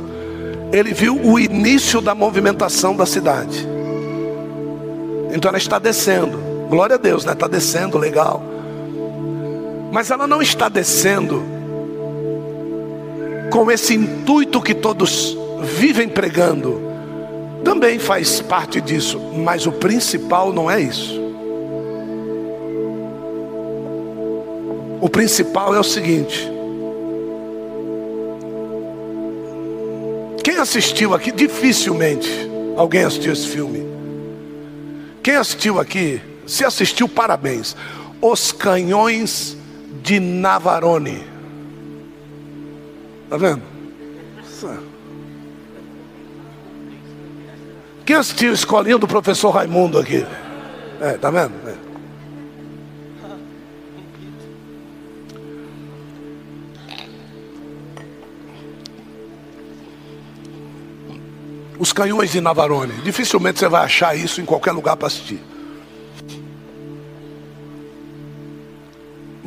A: ele viu o início da movimentação da cidade. Então, ela está descendo. Glória a Deus, né? Está descendo, legal. Mas ela não está descendo com esse intuito que todos vivem pregando. Também faz parte disso, mas o principal não é isso. O principal é o seguinte: quem assistiu aqui, dificilmente alguém assistiu esse filme. Quem assistiu aqui se assistiu, parabéns. Os Canhões de Navarone. Está vendo? Quem assistiu a escolinha do professor Raimundo aqui? É, tá vendo? É. Os canhões de Navarone. Dificilmente você vai achar isso em qualquer lugar para assistir.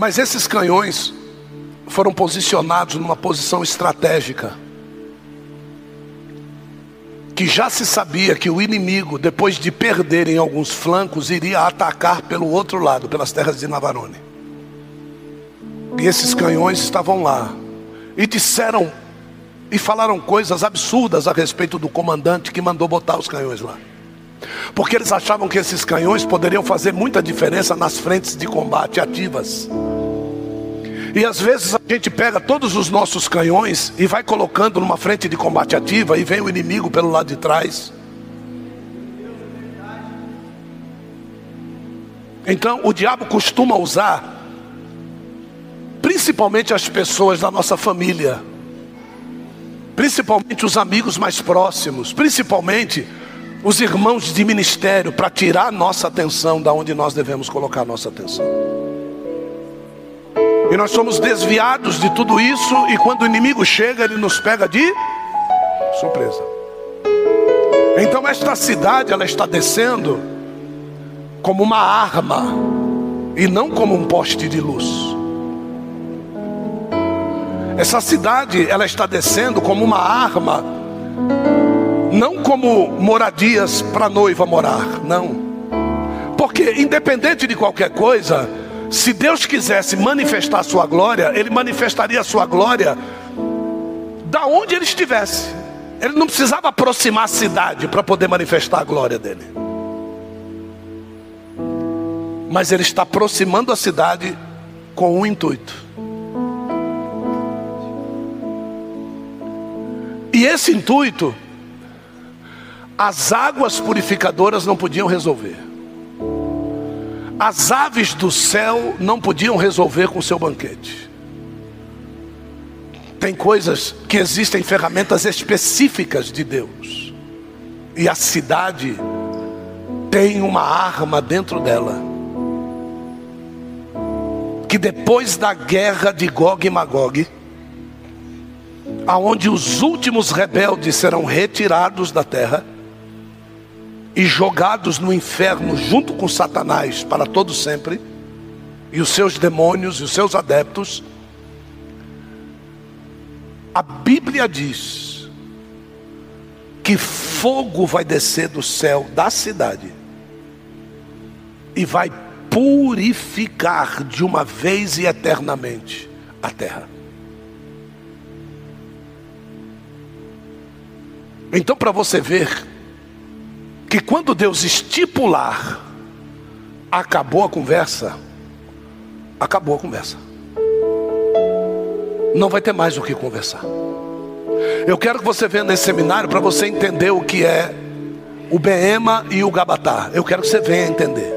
A: Mas esses canhões foram posicionados numa posição estratégica que já se sabia que o inimigo, depois de perder em alguns flancos, iria atacar pelo outro lado, pelas terras de Navarone. E esses canhões estavam lá. E disseram e falaram coisas absurdas a respeito do comandante que mandou botar os canhões lá. Porque eles achavam que esses canhões poderiam fazer muita diferença nas frentes de combate ativas. E às vezes a gente pega todos os nossos canhões e vai colocando numa frente de combate ativa e vem o inimigo pelo lado de trás. Então o diabo costuma usar principalmente as pessoas da nossa família, principalmente os amigos mais próximos, principalmente os irmãos de ministério, para tirar nossa atenção da onde nós devemos colocar nossa atenção. E nós somos desviados de tudo isso, e quando o inimigo chega, ele nos pega de surpresa. Então esta cidade ela está descendo como uma arma e não como um poste de luz. Essa cidade, ela está descendo como uma arma, não como moradias para noiva morar, não. Porque independente de qualquer coisa, se Deus quisesse manifestar sua glória, ele manifestaria sua glória da onde ele estivesse. Ele não precisava aproximar a cidade para poder manifestar a glória dele. Mas ele está aproximando a cidade com um intuito E esse intuito, as águas purificadoras não podiam resolver. As aves do céu não podiam resolver com seu banquete. Tem coisas que existem ferramentas específicas de Deus. E a cidade tem uma arma dentro dela. Que depois da guerra de Gog e Magog, aonde os últimos rebeldes serão retirados da terra e jogados no inferno junto com Satanás para todo sempre, e os seus demônios e os seus adeptos. A Bíblia diz que fogo vai descer do céu da cidade e vai purificar de uma vez e eternamente a terra. Então, para você ver que quando Deus estipular, acabou a conversa, acabou a conversa. Não vai ter mais o que conversar. Eu quero que você venha nesse seminário para você entender o que é o Beema e o Gabatá. Eu quero que você venha entender.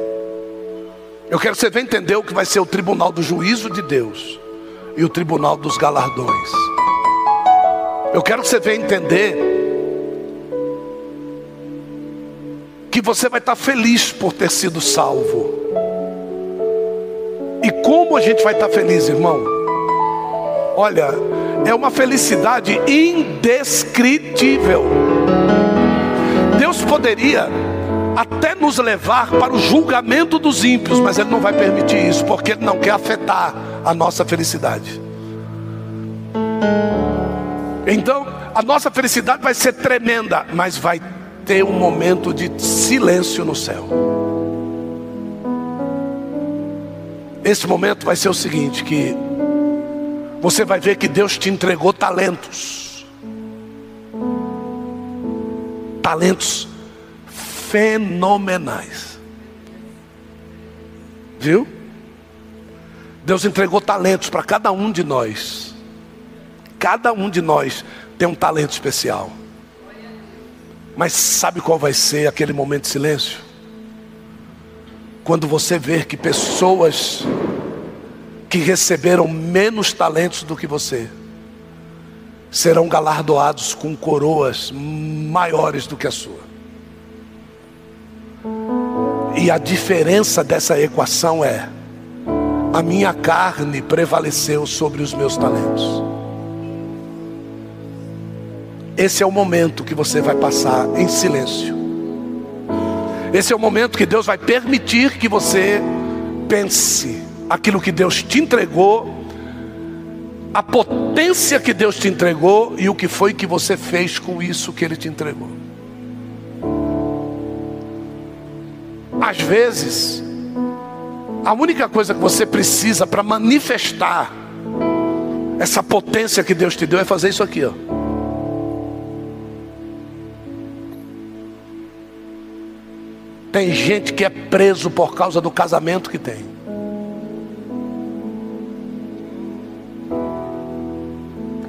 A: Eu quero que você venha entender o que vai ser o tribunal do juízo de Deus e o tribunal dos galardões. Eu quero que você venha entender que você vai estar feliz por ter sido salvo. E como a gente vai estar feliz, irmão? Olha, é uma felicidade indescritível. Deus poderia até nos levar para o julgamento dos ímpios, mas Ele não vai permitir isso, porque Ele não quer afetar a nossa felicidade. Então, a nossa felicidade vai ser tremenda, mas vai ter um momento de silêncio no céu. Esse momento vai ser o seguinte: que você vai ver que Deus te entregou talentos, talentos fenomenais, viu? Deus entregou talentos para cada um de nós. Cada um de nós tem um talento especial. Mas sabe qual vai ser aquele momento de silêncio? Quando você ver que pessoas que receberam menos talentos do que você serão galardoados com coroas maiores do que a sua. E a diferença dessa equação é: a minha carne prevaleceu sobre os meus talentos. Esse é o momento que você vai passar em silêncio. Esse é o momento que Deus vai permitir que você pense aquilo que Deus te entregou, a potência que Deus te entregou e o que foi que você fez com isso que Ele te entregou. Às vezes, a única coisa que você precisa para manifestar essa potência que Deus te deu é fazer isso aqui, ó. Tem gente que é preso por causa do casamento que tem.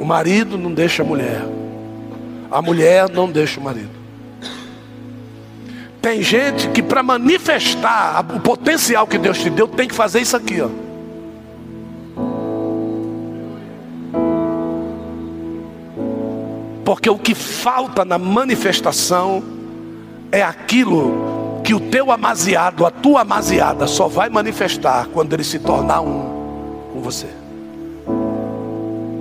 A: O marido não deixa a mulher. A mulher não deixa o marido. Tem gente que para manifestar o potencial que Deus te deu, tem que fazer isso aqui, ó. Porque o que falta na manifestação é aquilo que o teu amaziado, a tua amaziada, só vai manifestar quando ele se tornar um com você.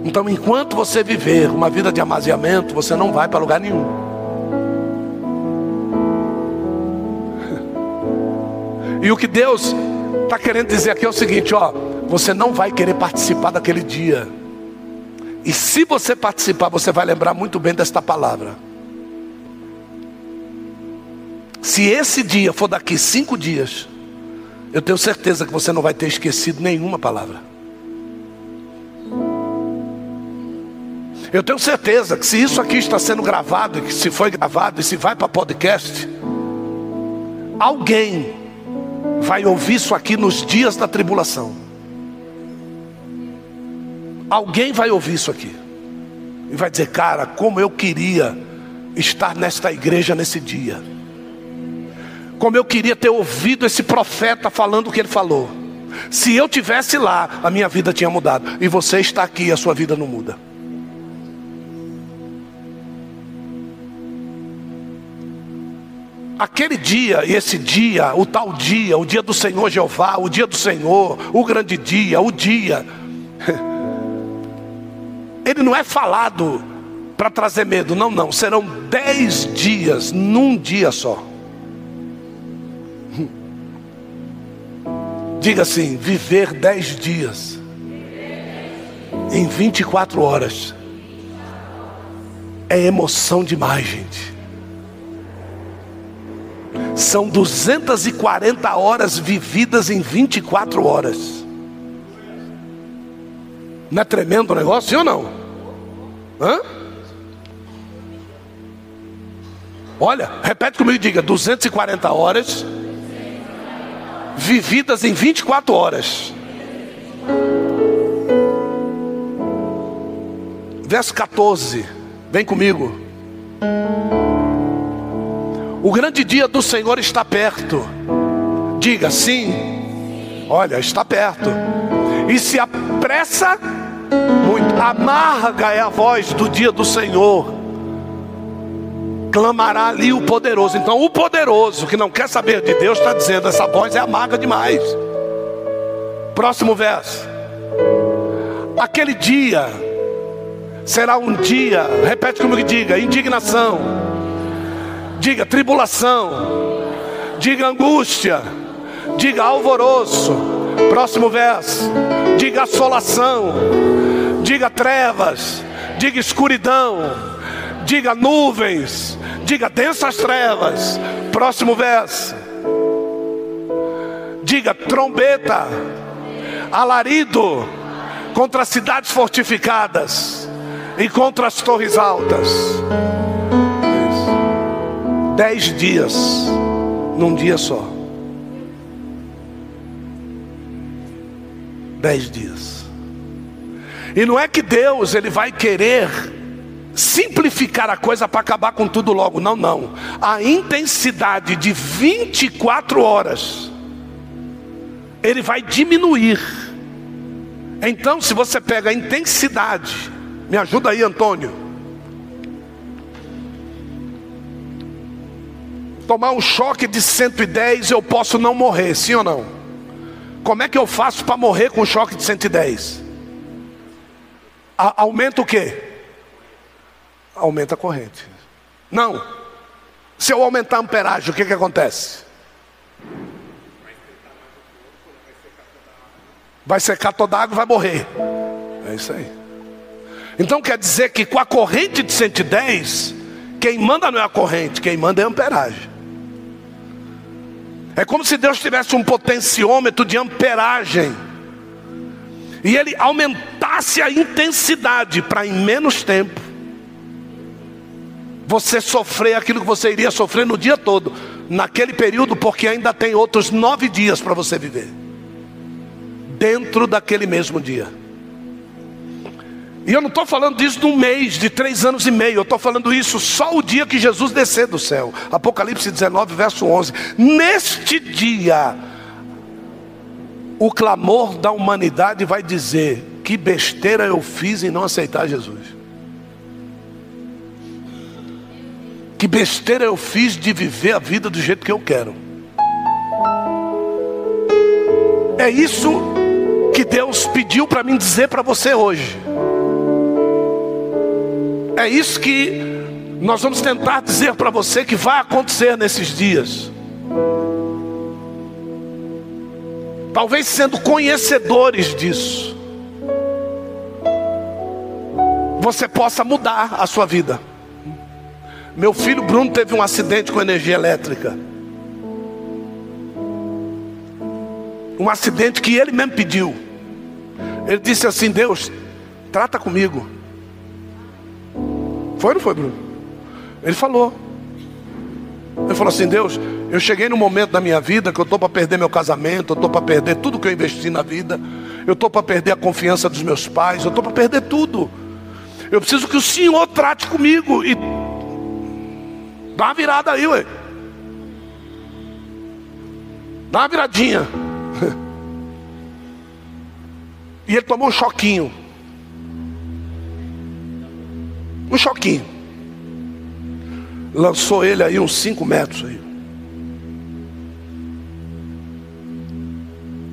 A: Então, enquanto você viver uma vida de amaziamento, você não vai para lugar nenhum. E o que Deus está querendo dizer aqui é o seguinte: ó, você não vai querer participar daquele dia. E se você participar, você vai lembrar muito bem desta palavra. Se esse dia for daqui cinco dias, eu tenho certeza que você não vai ter esquecido nenhuma palavra. Eu tenho certeza que se isso aqui está sendo gravado, que se foi gravado e se vai para podcast, alguém vai ouvir isso aqui nos dias da tribulação. Alguém vai ouvir isso aqui e vai dizer, cara, como eu queria estar nesta igreja nesse dia. Como eu queria ter ouvido esse profeta falando o que ele falou. Se eu tivesse lá, a minha vida tinha mudado. E você está aqui, a sua vida não muda. aquele dia, e esse dia, o tal dia, o dia do Senhor Jeová, o dia do Senhor, o grande dia, o dia, ele não é falado para trazer medo, não, não, serão dez dias num dia só. Diga assim: viver dez dias em 24 horas é emoção demais, gente. São 240 horas vividas em 24 horas. Não é tremendo o negócio, sim ou não? Hã? Olha, repete comigo e diga: 240 horas vividas em 24 horas. Verso 14, vem comigo. O grande dia do Senhor está perto. Diga sim. Olha, está perto. E se apressa muito. Amarga é a voz do dia do Senhor. Clamará ali o poderoso. Então, o poderoso que não quer saber de Deus está dizendo: essa voz é amarga demais. Próximo verso. Aquele dia será um dia, repete comigo e diga: indignação diga tribulação, diga angústia, diga alvoroço. Próximo verso, diga assolação, diga trevas, diga escuridão, diga nuvens, diga densas trevas. Próximo verso, diga trombeta, alarido contra as cidades fortificadas e contra as torres altas. Dez dias num dia só. Dez dias. E não é que Deus ele vai querer simplificar a coisa para acabar com tudo logo. Não, não. A intensidade de 24 horas ele vai diminuir. Então, se você pega a intensidade, me ajuda aí, Antônio. tomar um choque de 110, eu posso não morrer, sim ou não? Como é que eu faço para morrer com choque de 110? A, aumenta o que? Aumenta a corrente. Não. Se eu aumentar a amperagem, o que, que acontece? Vai secar toda a água e vai morrer. É isso aí. Então quer dizer que com a corrente de 110, quem manda não é a corrente, quem manda é a amperagem. É como se Deus tivesse um potenciômetro de amperagem. E ele aumentasse a intensidade para em menos tempo você sofrer aquilo que você iria sofrer no dia todo, naquele período, porque ainda tem outros nove dias para você viver, dentro daquele mesmo dia. E eu não estou falando disso de um mês, de três anos e meio. Eu estou falando isso só o dia que Jesus descer do céu. Apocalipse 19, verso 11. Neste dia, o clamor da humanidade vai dizer: que besteira eu fiz em não aceitar Jesus. Que besteira eu fiz de viver a vida do jeito que eu quero. É isso que Deus pediu para mim dizer para você hoje. É isso que nós vamos tentar dizer para você que vai acontecer nesses dias. Talvez sendo conhecedores disso, você possa mudar a sua vida. Meu filho Bruno teve um acidente com energia elétrica. Um acidente que ele mesmo pediu. Ele disse assim: Deus, trata comigo. Foi ou não foi, Bruno? Ele falou. Ele falou assim: Deus, eu cheguei num momento da minha vida que eu estou para perder meu casamento, eu estou para perder tudo que eu investi na vida, eu estou para perder a confiança dos meus pais, eu estou para perder tudo. Eu preciso que o Senhor trate comigo e dá uma virada aí, ué. Dá uma viradinha. E ele tomou um choquinho. Um choquinho. Lançou ele aí uns 5 metros aí.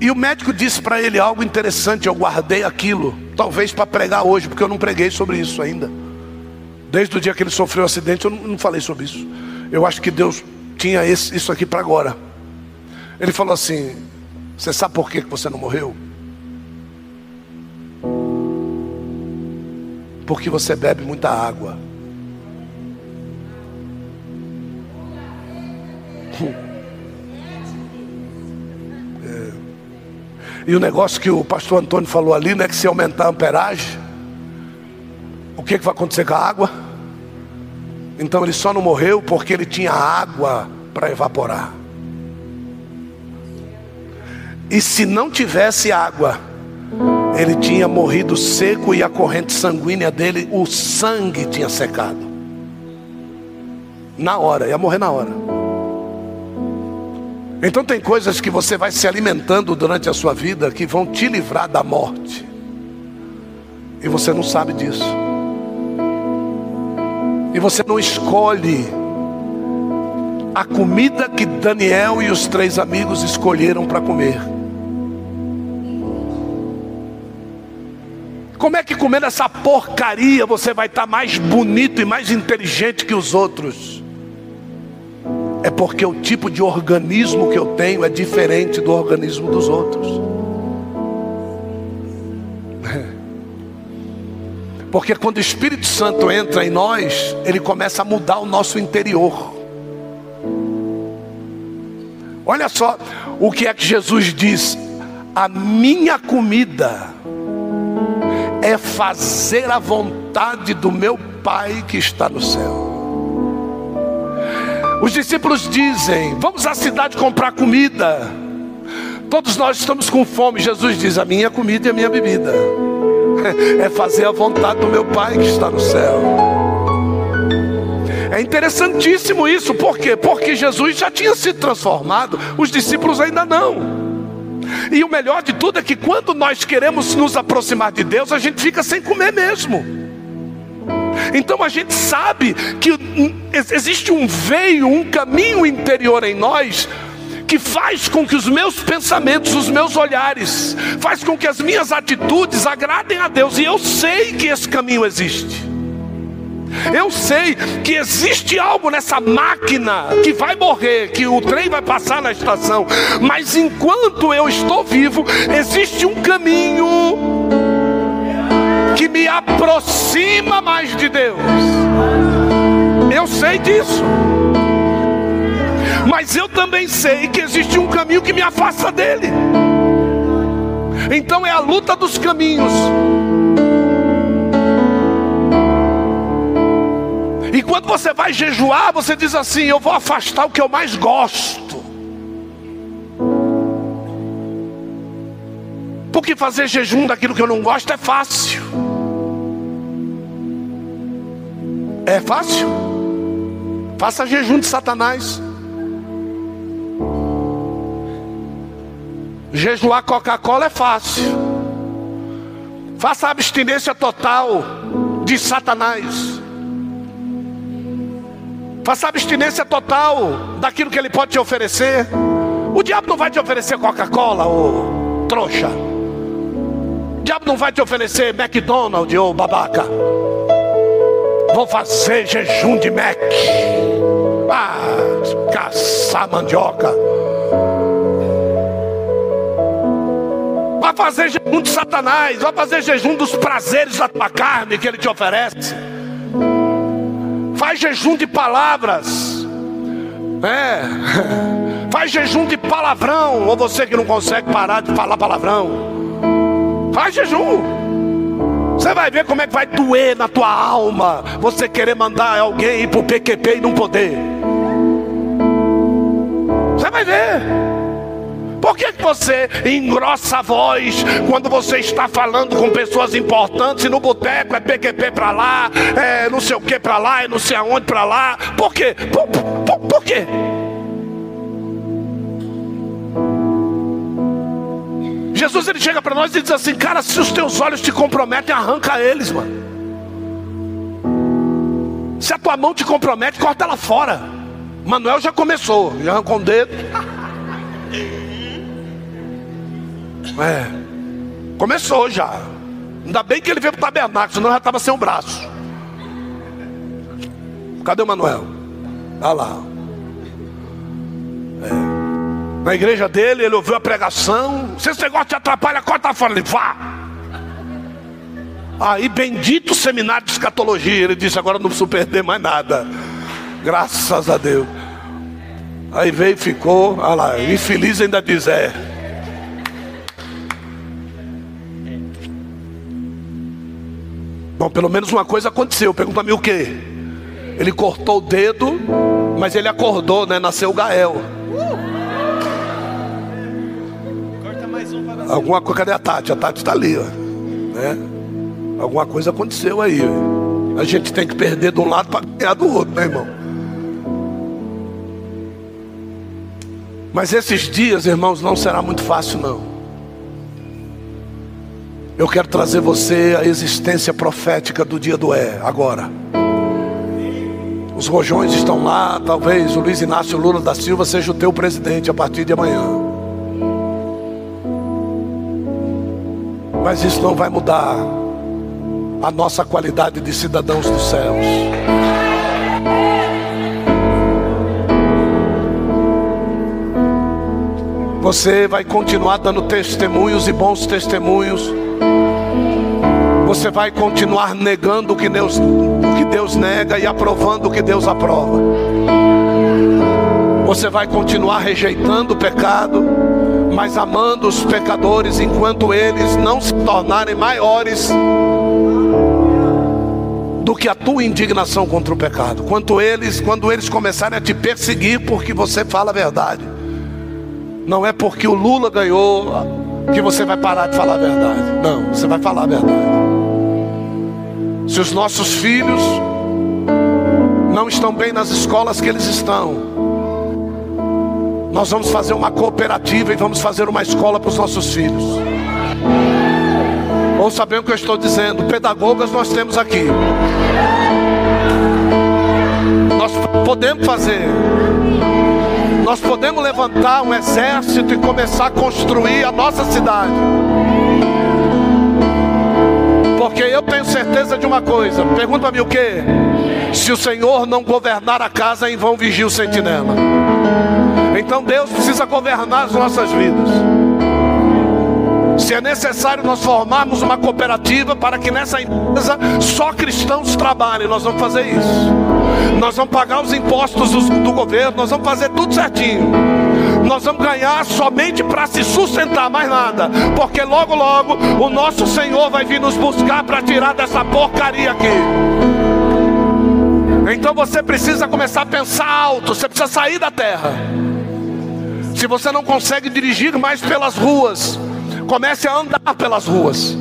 A: E o médico disse para ele algo interessante, eu guardei aquilo, talvez para pregar hoje, porque eu não preguei sobre isso ainda. Desde o dia que ele sofreu o um acidente, eu não, falei sobre isso. Eu acho que Deus tinha esse, isso aqui para agora. Ele falou assim: Você sabe por que você não morreu? porque você bebe muita água. É. E o negócio que o pastor Antônio falou ali, né? Que se aumentar a amperagem, o que, que vai acontecer com a água? Então ele só não morreu porque ele tinha água para evaporar. E se não tivesse água, ele tinha morrido seco e a corrente sanguínea dele, o sangue tinha secado. Na hora, ia morrer na hora. Então tem coisas que você vai se alimentando durante a sua vida que vão te livrar da morte. E você não sabe disso. E você não escolhe a comida que Daniel e os três amigos escolheram para comer. Como é que comendo essa porcaria você vai estar mais bonito e mais inteligente que os outros? É porque o tipo de organismo que eu tenho é diferente do organismo dos outros. Porque quando o Espírito Santo entra em nós, ele começa a mudar o nosso interior. Olha só o que é que Jesus diz: a minha comida é fazer a vontade do meu Pai que está no céu. Os discípulos dizem: Vamos à cidade comprar comida. Todos nós estamos com fome. Jesus diz: A minha comida e a minha bebida é fazer a vontade do meu Pai que está no céu. É interessantíssimo isso, por quê? Porque Jesus já tinha se transformado, os discípulos ainda não. E o melhor de tudo é que quando nós queremos nos aproximar de Deus, a gente fica sem comer mesmo. Então a gente sabe que existe um veio, um caminho interior em nós que faz com que os meus pensamentos, os meus olhares, faz com que as minhas atitudes agradem a Deus. E eu sei que esse caminho existe. Eu sei que existe algo nessa máquina que vai morrer, que o trem vai passar na estação, mas enquanto eu estou vivo, existe um caminho que me aproxima mais de Deus. Eu sei disso. Mas eu também sei que existe um caminho que me afasta dele. Então é a luta dos caminhos. E quando você vai jejuar, você diz assim: Eu vou afastar o que eu mais gosto. Porque fazer jejum daquilo que eu não gosto é fácil. É fácil? Faça jejum de Satanás. Jejuar Coca-Cola é fácil. Faça abstinência total de Satanás. Faça abstinência total daquilo que ele pode te oferecer. O diabo não vai te oferecer Coca-Cola, ô trouxa. O diabo não vai te oferecer McDonald's, ô babaca. Vou fazer jejum de Mac. Ah, caçar mandioca. Vai fazer jejum de Satanás. Vai fazer jejum dos prazeres da tua carne que ele te oferece. Faz jejum de palavras. É. Faz jejum de palavrão. Ou você que não consegue parar de falar palavrão. Faz jejum. Você vai ver como é que vai doer na tua alma. Você querer mandar alguém ir pro PQP e não poder. Você vai ver. Por que, você engrossa a voz quando você está falando com pessoas importantes e no boteco é PQP para lá, é não sei o que para lá, é não sei aonde para lá? Por quê? Por, por, por quê? Jesus ele chega para nós e diz assim: Cara, se os teus olhos te comprometem, arranca eles, mano. Se a tua mão te compromete, corta ela fora. Manuel já começou, já arrancou um dedo. É. Começou já. Ainda bem que ele veio para o tabernáculo, senão já estava sem um braço. Cadê o Manuel? Olha lá. É. Na igreja dele, ele ouviu a pregação. Se esse negócio te atrapalha, corta fora. Ele vá. Aí, bendito seminário de escatologia. Ele disse: agora não preciso perder mais nada. Graças a Deus. Aí veio e ficou. Olha lá. Infeliz ainda diz: é. Bom, pelo menos uma coisa aconteceu. Pergunta-me o que? Ele cortou o dedo, mas ele acordou, né? Nasceu o Gael.
B: Corta mais um para
A: Alguma coisa, cadê a Tati? A Tati está ali, ó. Né? Alguma coisa aconteceu aí. ó. A gente tem que perder de um lado para ganhar do outro, né, irmão? Mas esses dias, irmãos, não será muito fácil, não. Eu quero trazer você à existência profética do dia do é, agora. Os rojões estão lá, talvez o Luiz Inácio Lula da Silva seja o teu presidente a partir de amanhã. Mas isso não vai mudar a nossa qualidade de cidadãos dos céus. Você vai continuar dando testemunhos e bons testemunhos. Você vai continuar negando o que Deus, o que Deus nega e aprovando o que Deus aprova. Você vai continuar rejeitando o pecado, mas amando os pecadores enquanto eles não se tornarem maiores do que a tua indignação contra o pecado. Quanto eles, quando eles começarem a te perseguir porque você fala a verdade. Não é porque o Lula ganhou que você vai parar de falar a verdade. Não, você vai falar a verdade. Se os nossos filhos não estão bem nas escolas que eles estão, nós vamos fazer uma cooperativa e vamos fazer uma escola para os nossos filhos. Ouça bem o que eu estou dizendo. Pedagogas nós temos aqui. Nós podemos fazer. Nós podemos levantar um exército e começar a construir a nossa cidade. Certeza de uma coisa. Pergunta-me o que? Se o Senhor não governar a casa, em vão vigia o sentinela. Então Deus precisa governar as nossas vidas. Se é necessário nós formarmos uma cooperativa para que nessa empresa só cristãos trabalhem, nós vamos fazer isso. Nós vamos pagar os impostos do, do governo, nós vamos fazer tudo certinho. Nós vamos ganhar somente para se sustentar, mais nada. Porque logo, logo o nosso Senhor vai vir nos buscar para tirar dessa porcaria aqui. Então você precisa começar a pensar alto, você precisa sair da terra. Se você não consegue dirigir mais pelas ruas, comece a andar pelas ruas.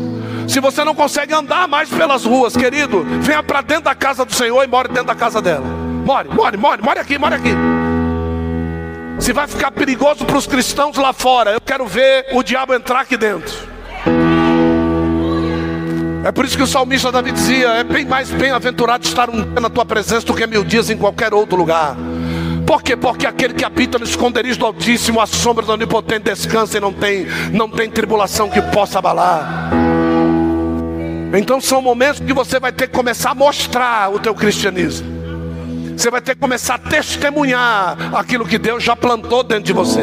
A: Se você não consegue andar mais pelas ruas, querido, venha para dentro da casa do Senhor e more dentro da casa dela. More, more, more, more aqui, more aqui. Se vai ficar perigoso para os cristãos lá fora, eu quero ver o diabo entrar aqui dentro. É por isso que o salmista Davi dizia: É bem mais bem-aventurado estar um dia na tua presença do que mil dias em qualquer outro lugar. Por quê? Porque aquele que habita no esconderijo do Altíssimo, a sombra do Onipotente descansa e não tem, não tem tribulação que possa abalar. Então são momentos que você vai ter que começar a mostrar o teu cristianismo. Você vai ter que começar a testemunhar aquilo que Deus já plantou dentro de você.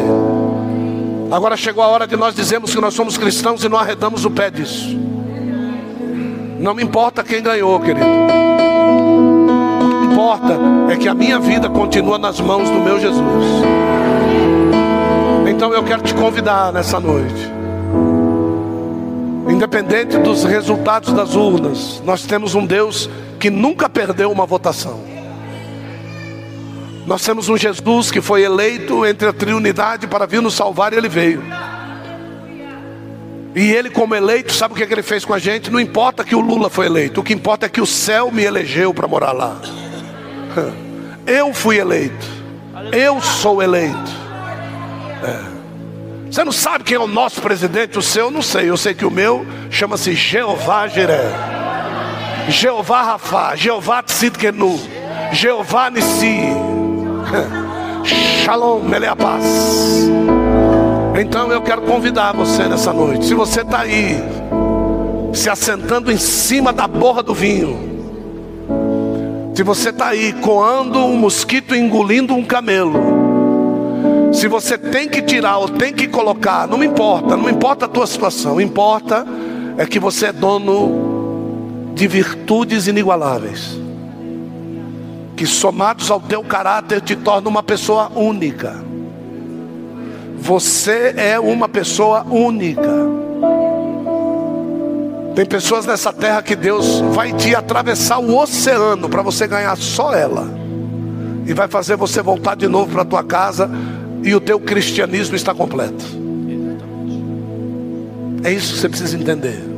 A: Agora chegou a hora de nós dizermos que nós somos cristãos e não arredamos o pé disso. Não me importa quem ganhou, querido importa é que a minha vida continua nas mãos do meu Jesus. Então eu quero te convidar nessa noite. Independente dos resultados das urnas, nós temos um Deus que nunca perdeu uma votação. Nós temos um Jesus que foi eleito entre a Trinidade para vir nos salvar e ele veio. E ele, como eleito, sabe o que, é que ele fez com a gente? Não importa que o Lula foi eleito, o que importa é que o céu me elegeu para morar lá. Eu fui eleito. Eu sou eleito. É. Você não sabe quem é o nosso presidente? O seu, eu não sei. Eu sei que o meu chama-se Jeová Jiré. Jeová Rafa. Jeová Tzidkenu. Jeová Nissi. Shalom, ele é a paz. Então eu quero convidar você nessa noite. Se você está aí, se assentando em cima da borra do vinho, se você está aí coando um mosquito engolindo um camelo, se você tem que tirar ou tem que colocar, não importa, não importa a tua situação, importa é que você é dono de virtudes inigualáveis, que somados ao teu caráter te tornam uma pessoa única. Você é uma pessoa única. Tem pessoas nessa terra que Deus vai te atravessar o oceano para você ganhar só ela. E vai fazer você voltar de novo para a tua casa e o teu cristianismo está completo. É isso que você precisa entender.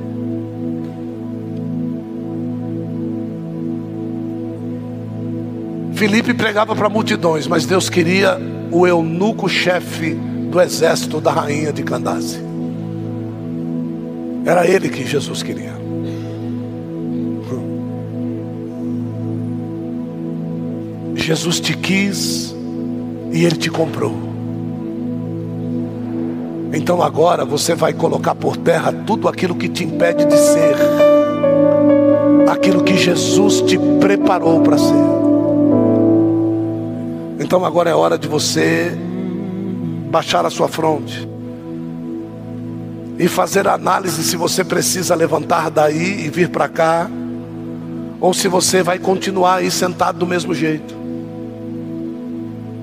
A: Filipe pregava para multidões, mas Deus queria o eunuco chefe do exército da rainha de Candace. Era ele que Jesus queria. Jesus te quis e ele te comprou. Então agora você vai colocar por terra tudo aquilo que te impede de ser, aquilo que Jesus te preparou para ser. Então agora é hora de você baixar a sua fronte e fazer análise se você precisa levantar daí e vir para cá, ou se você vai continuar aí sentado do mesmo jeito.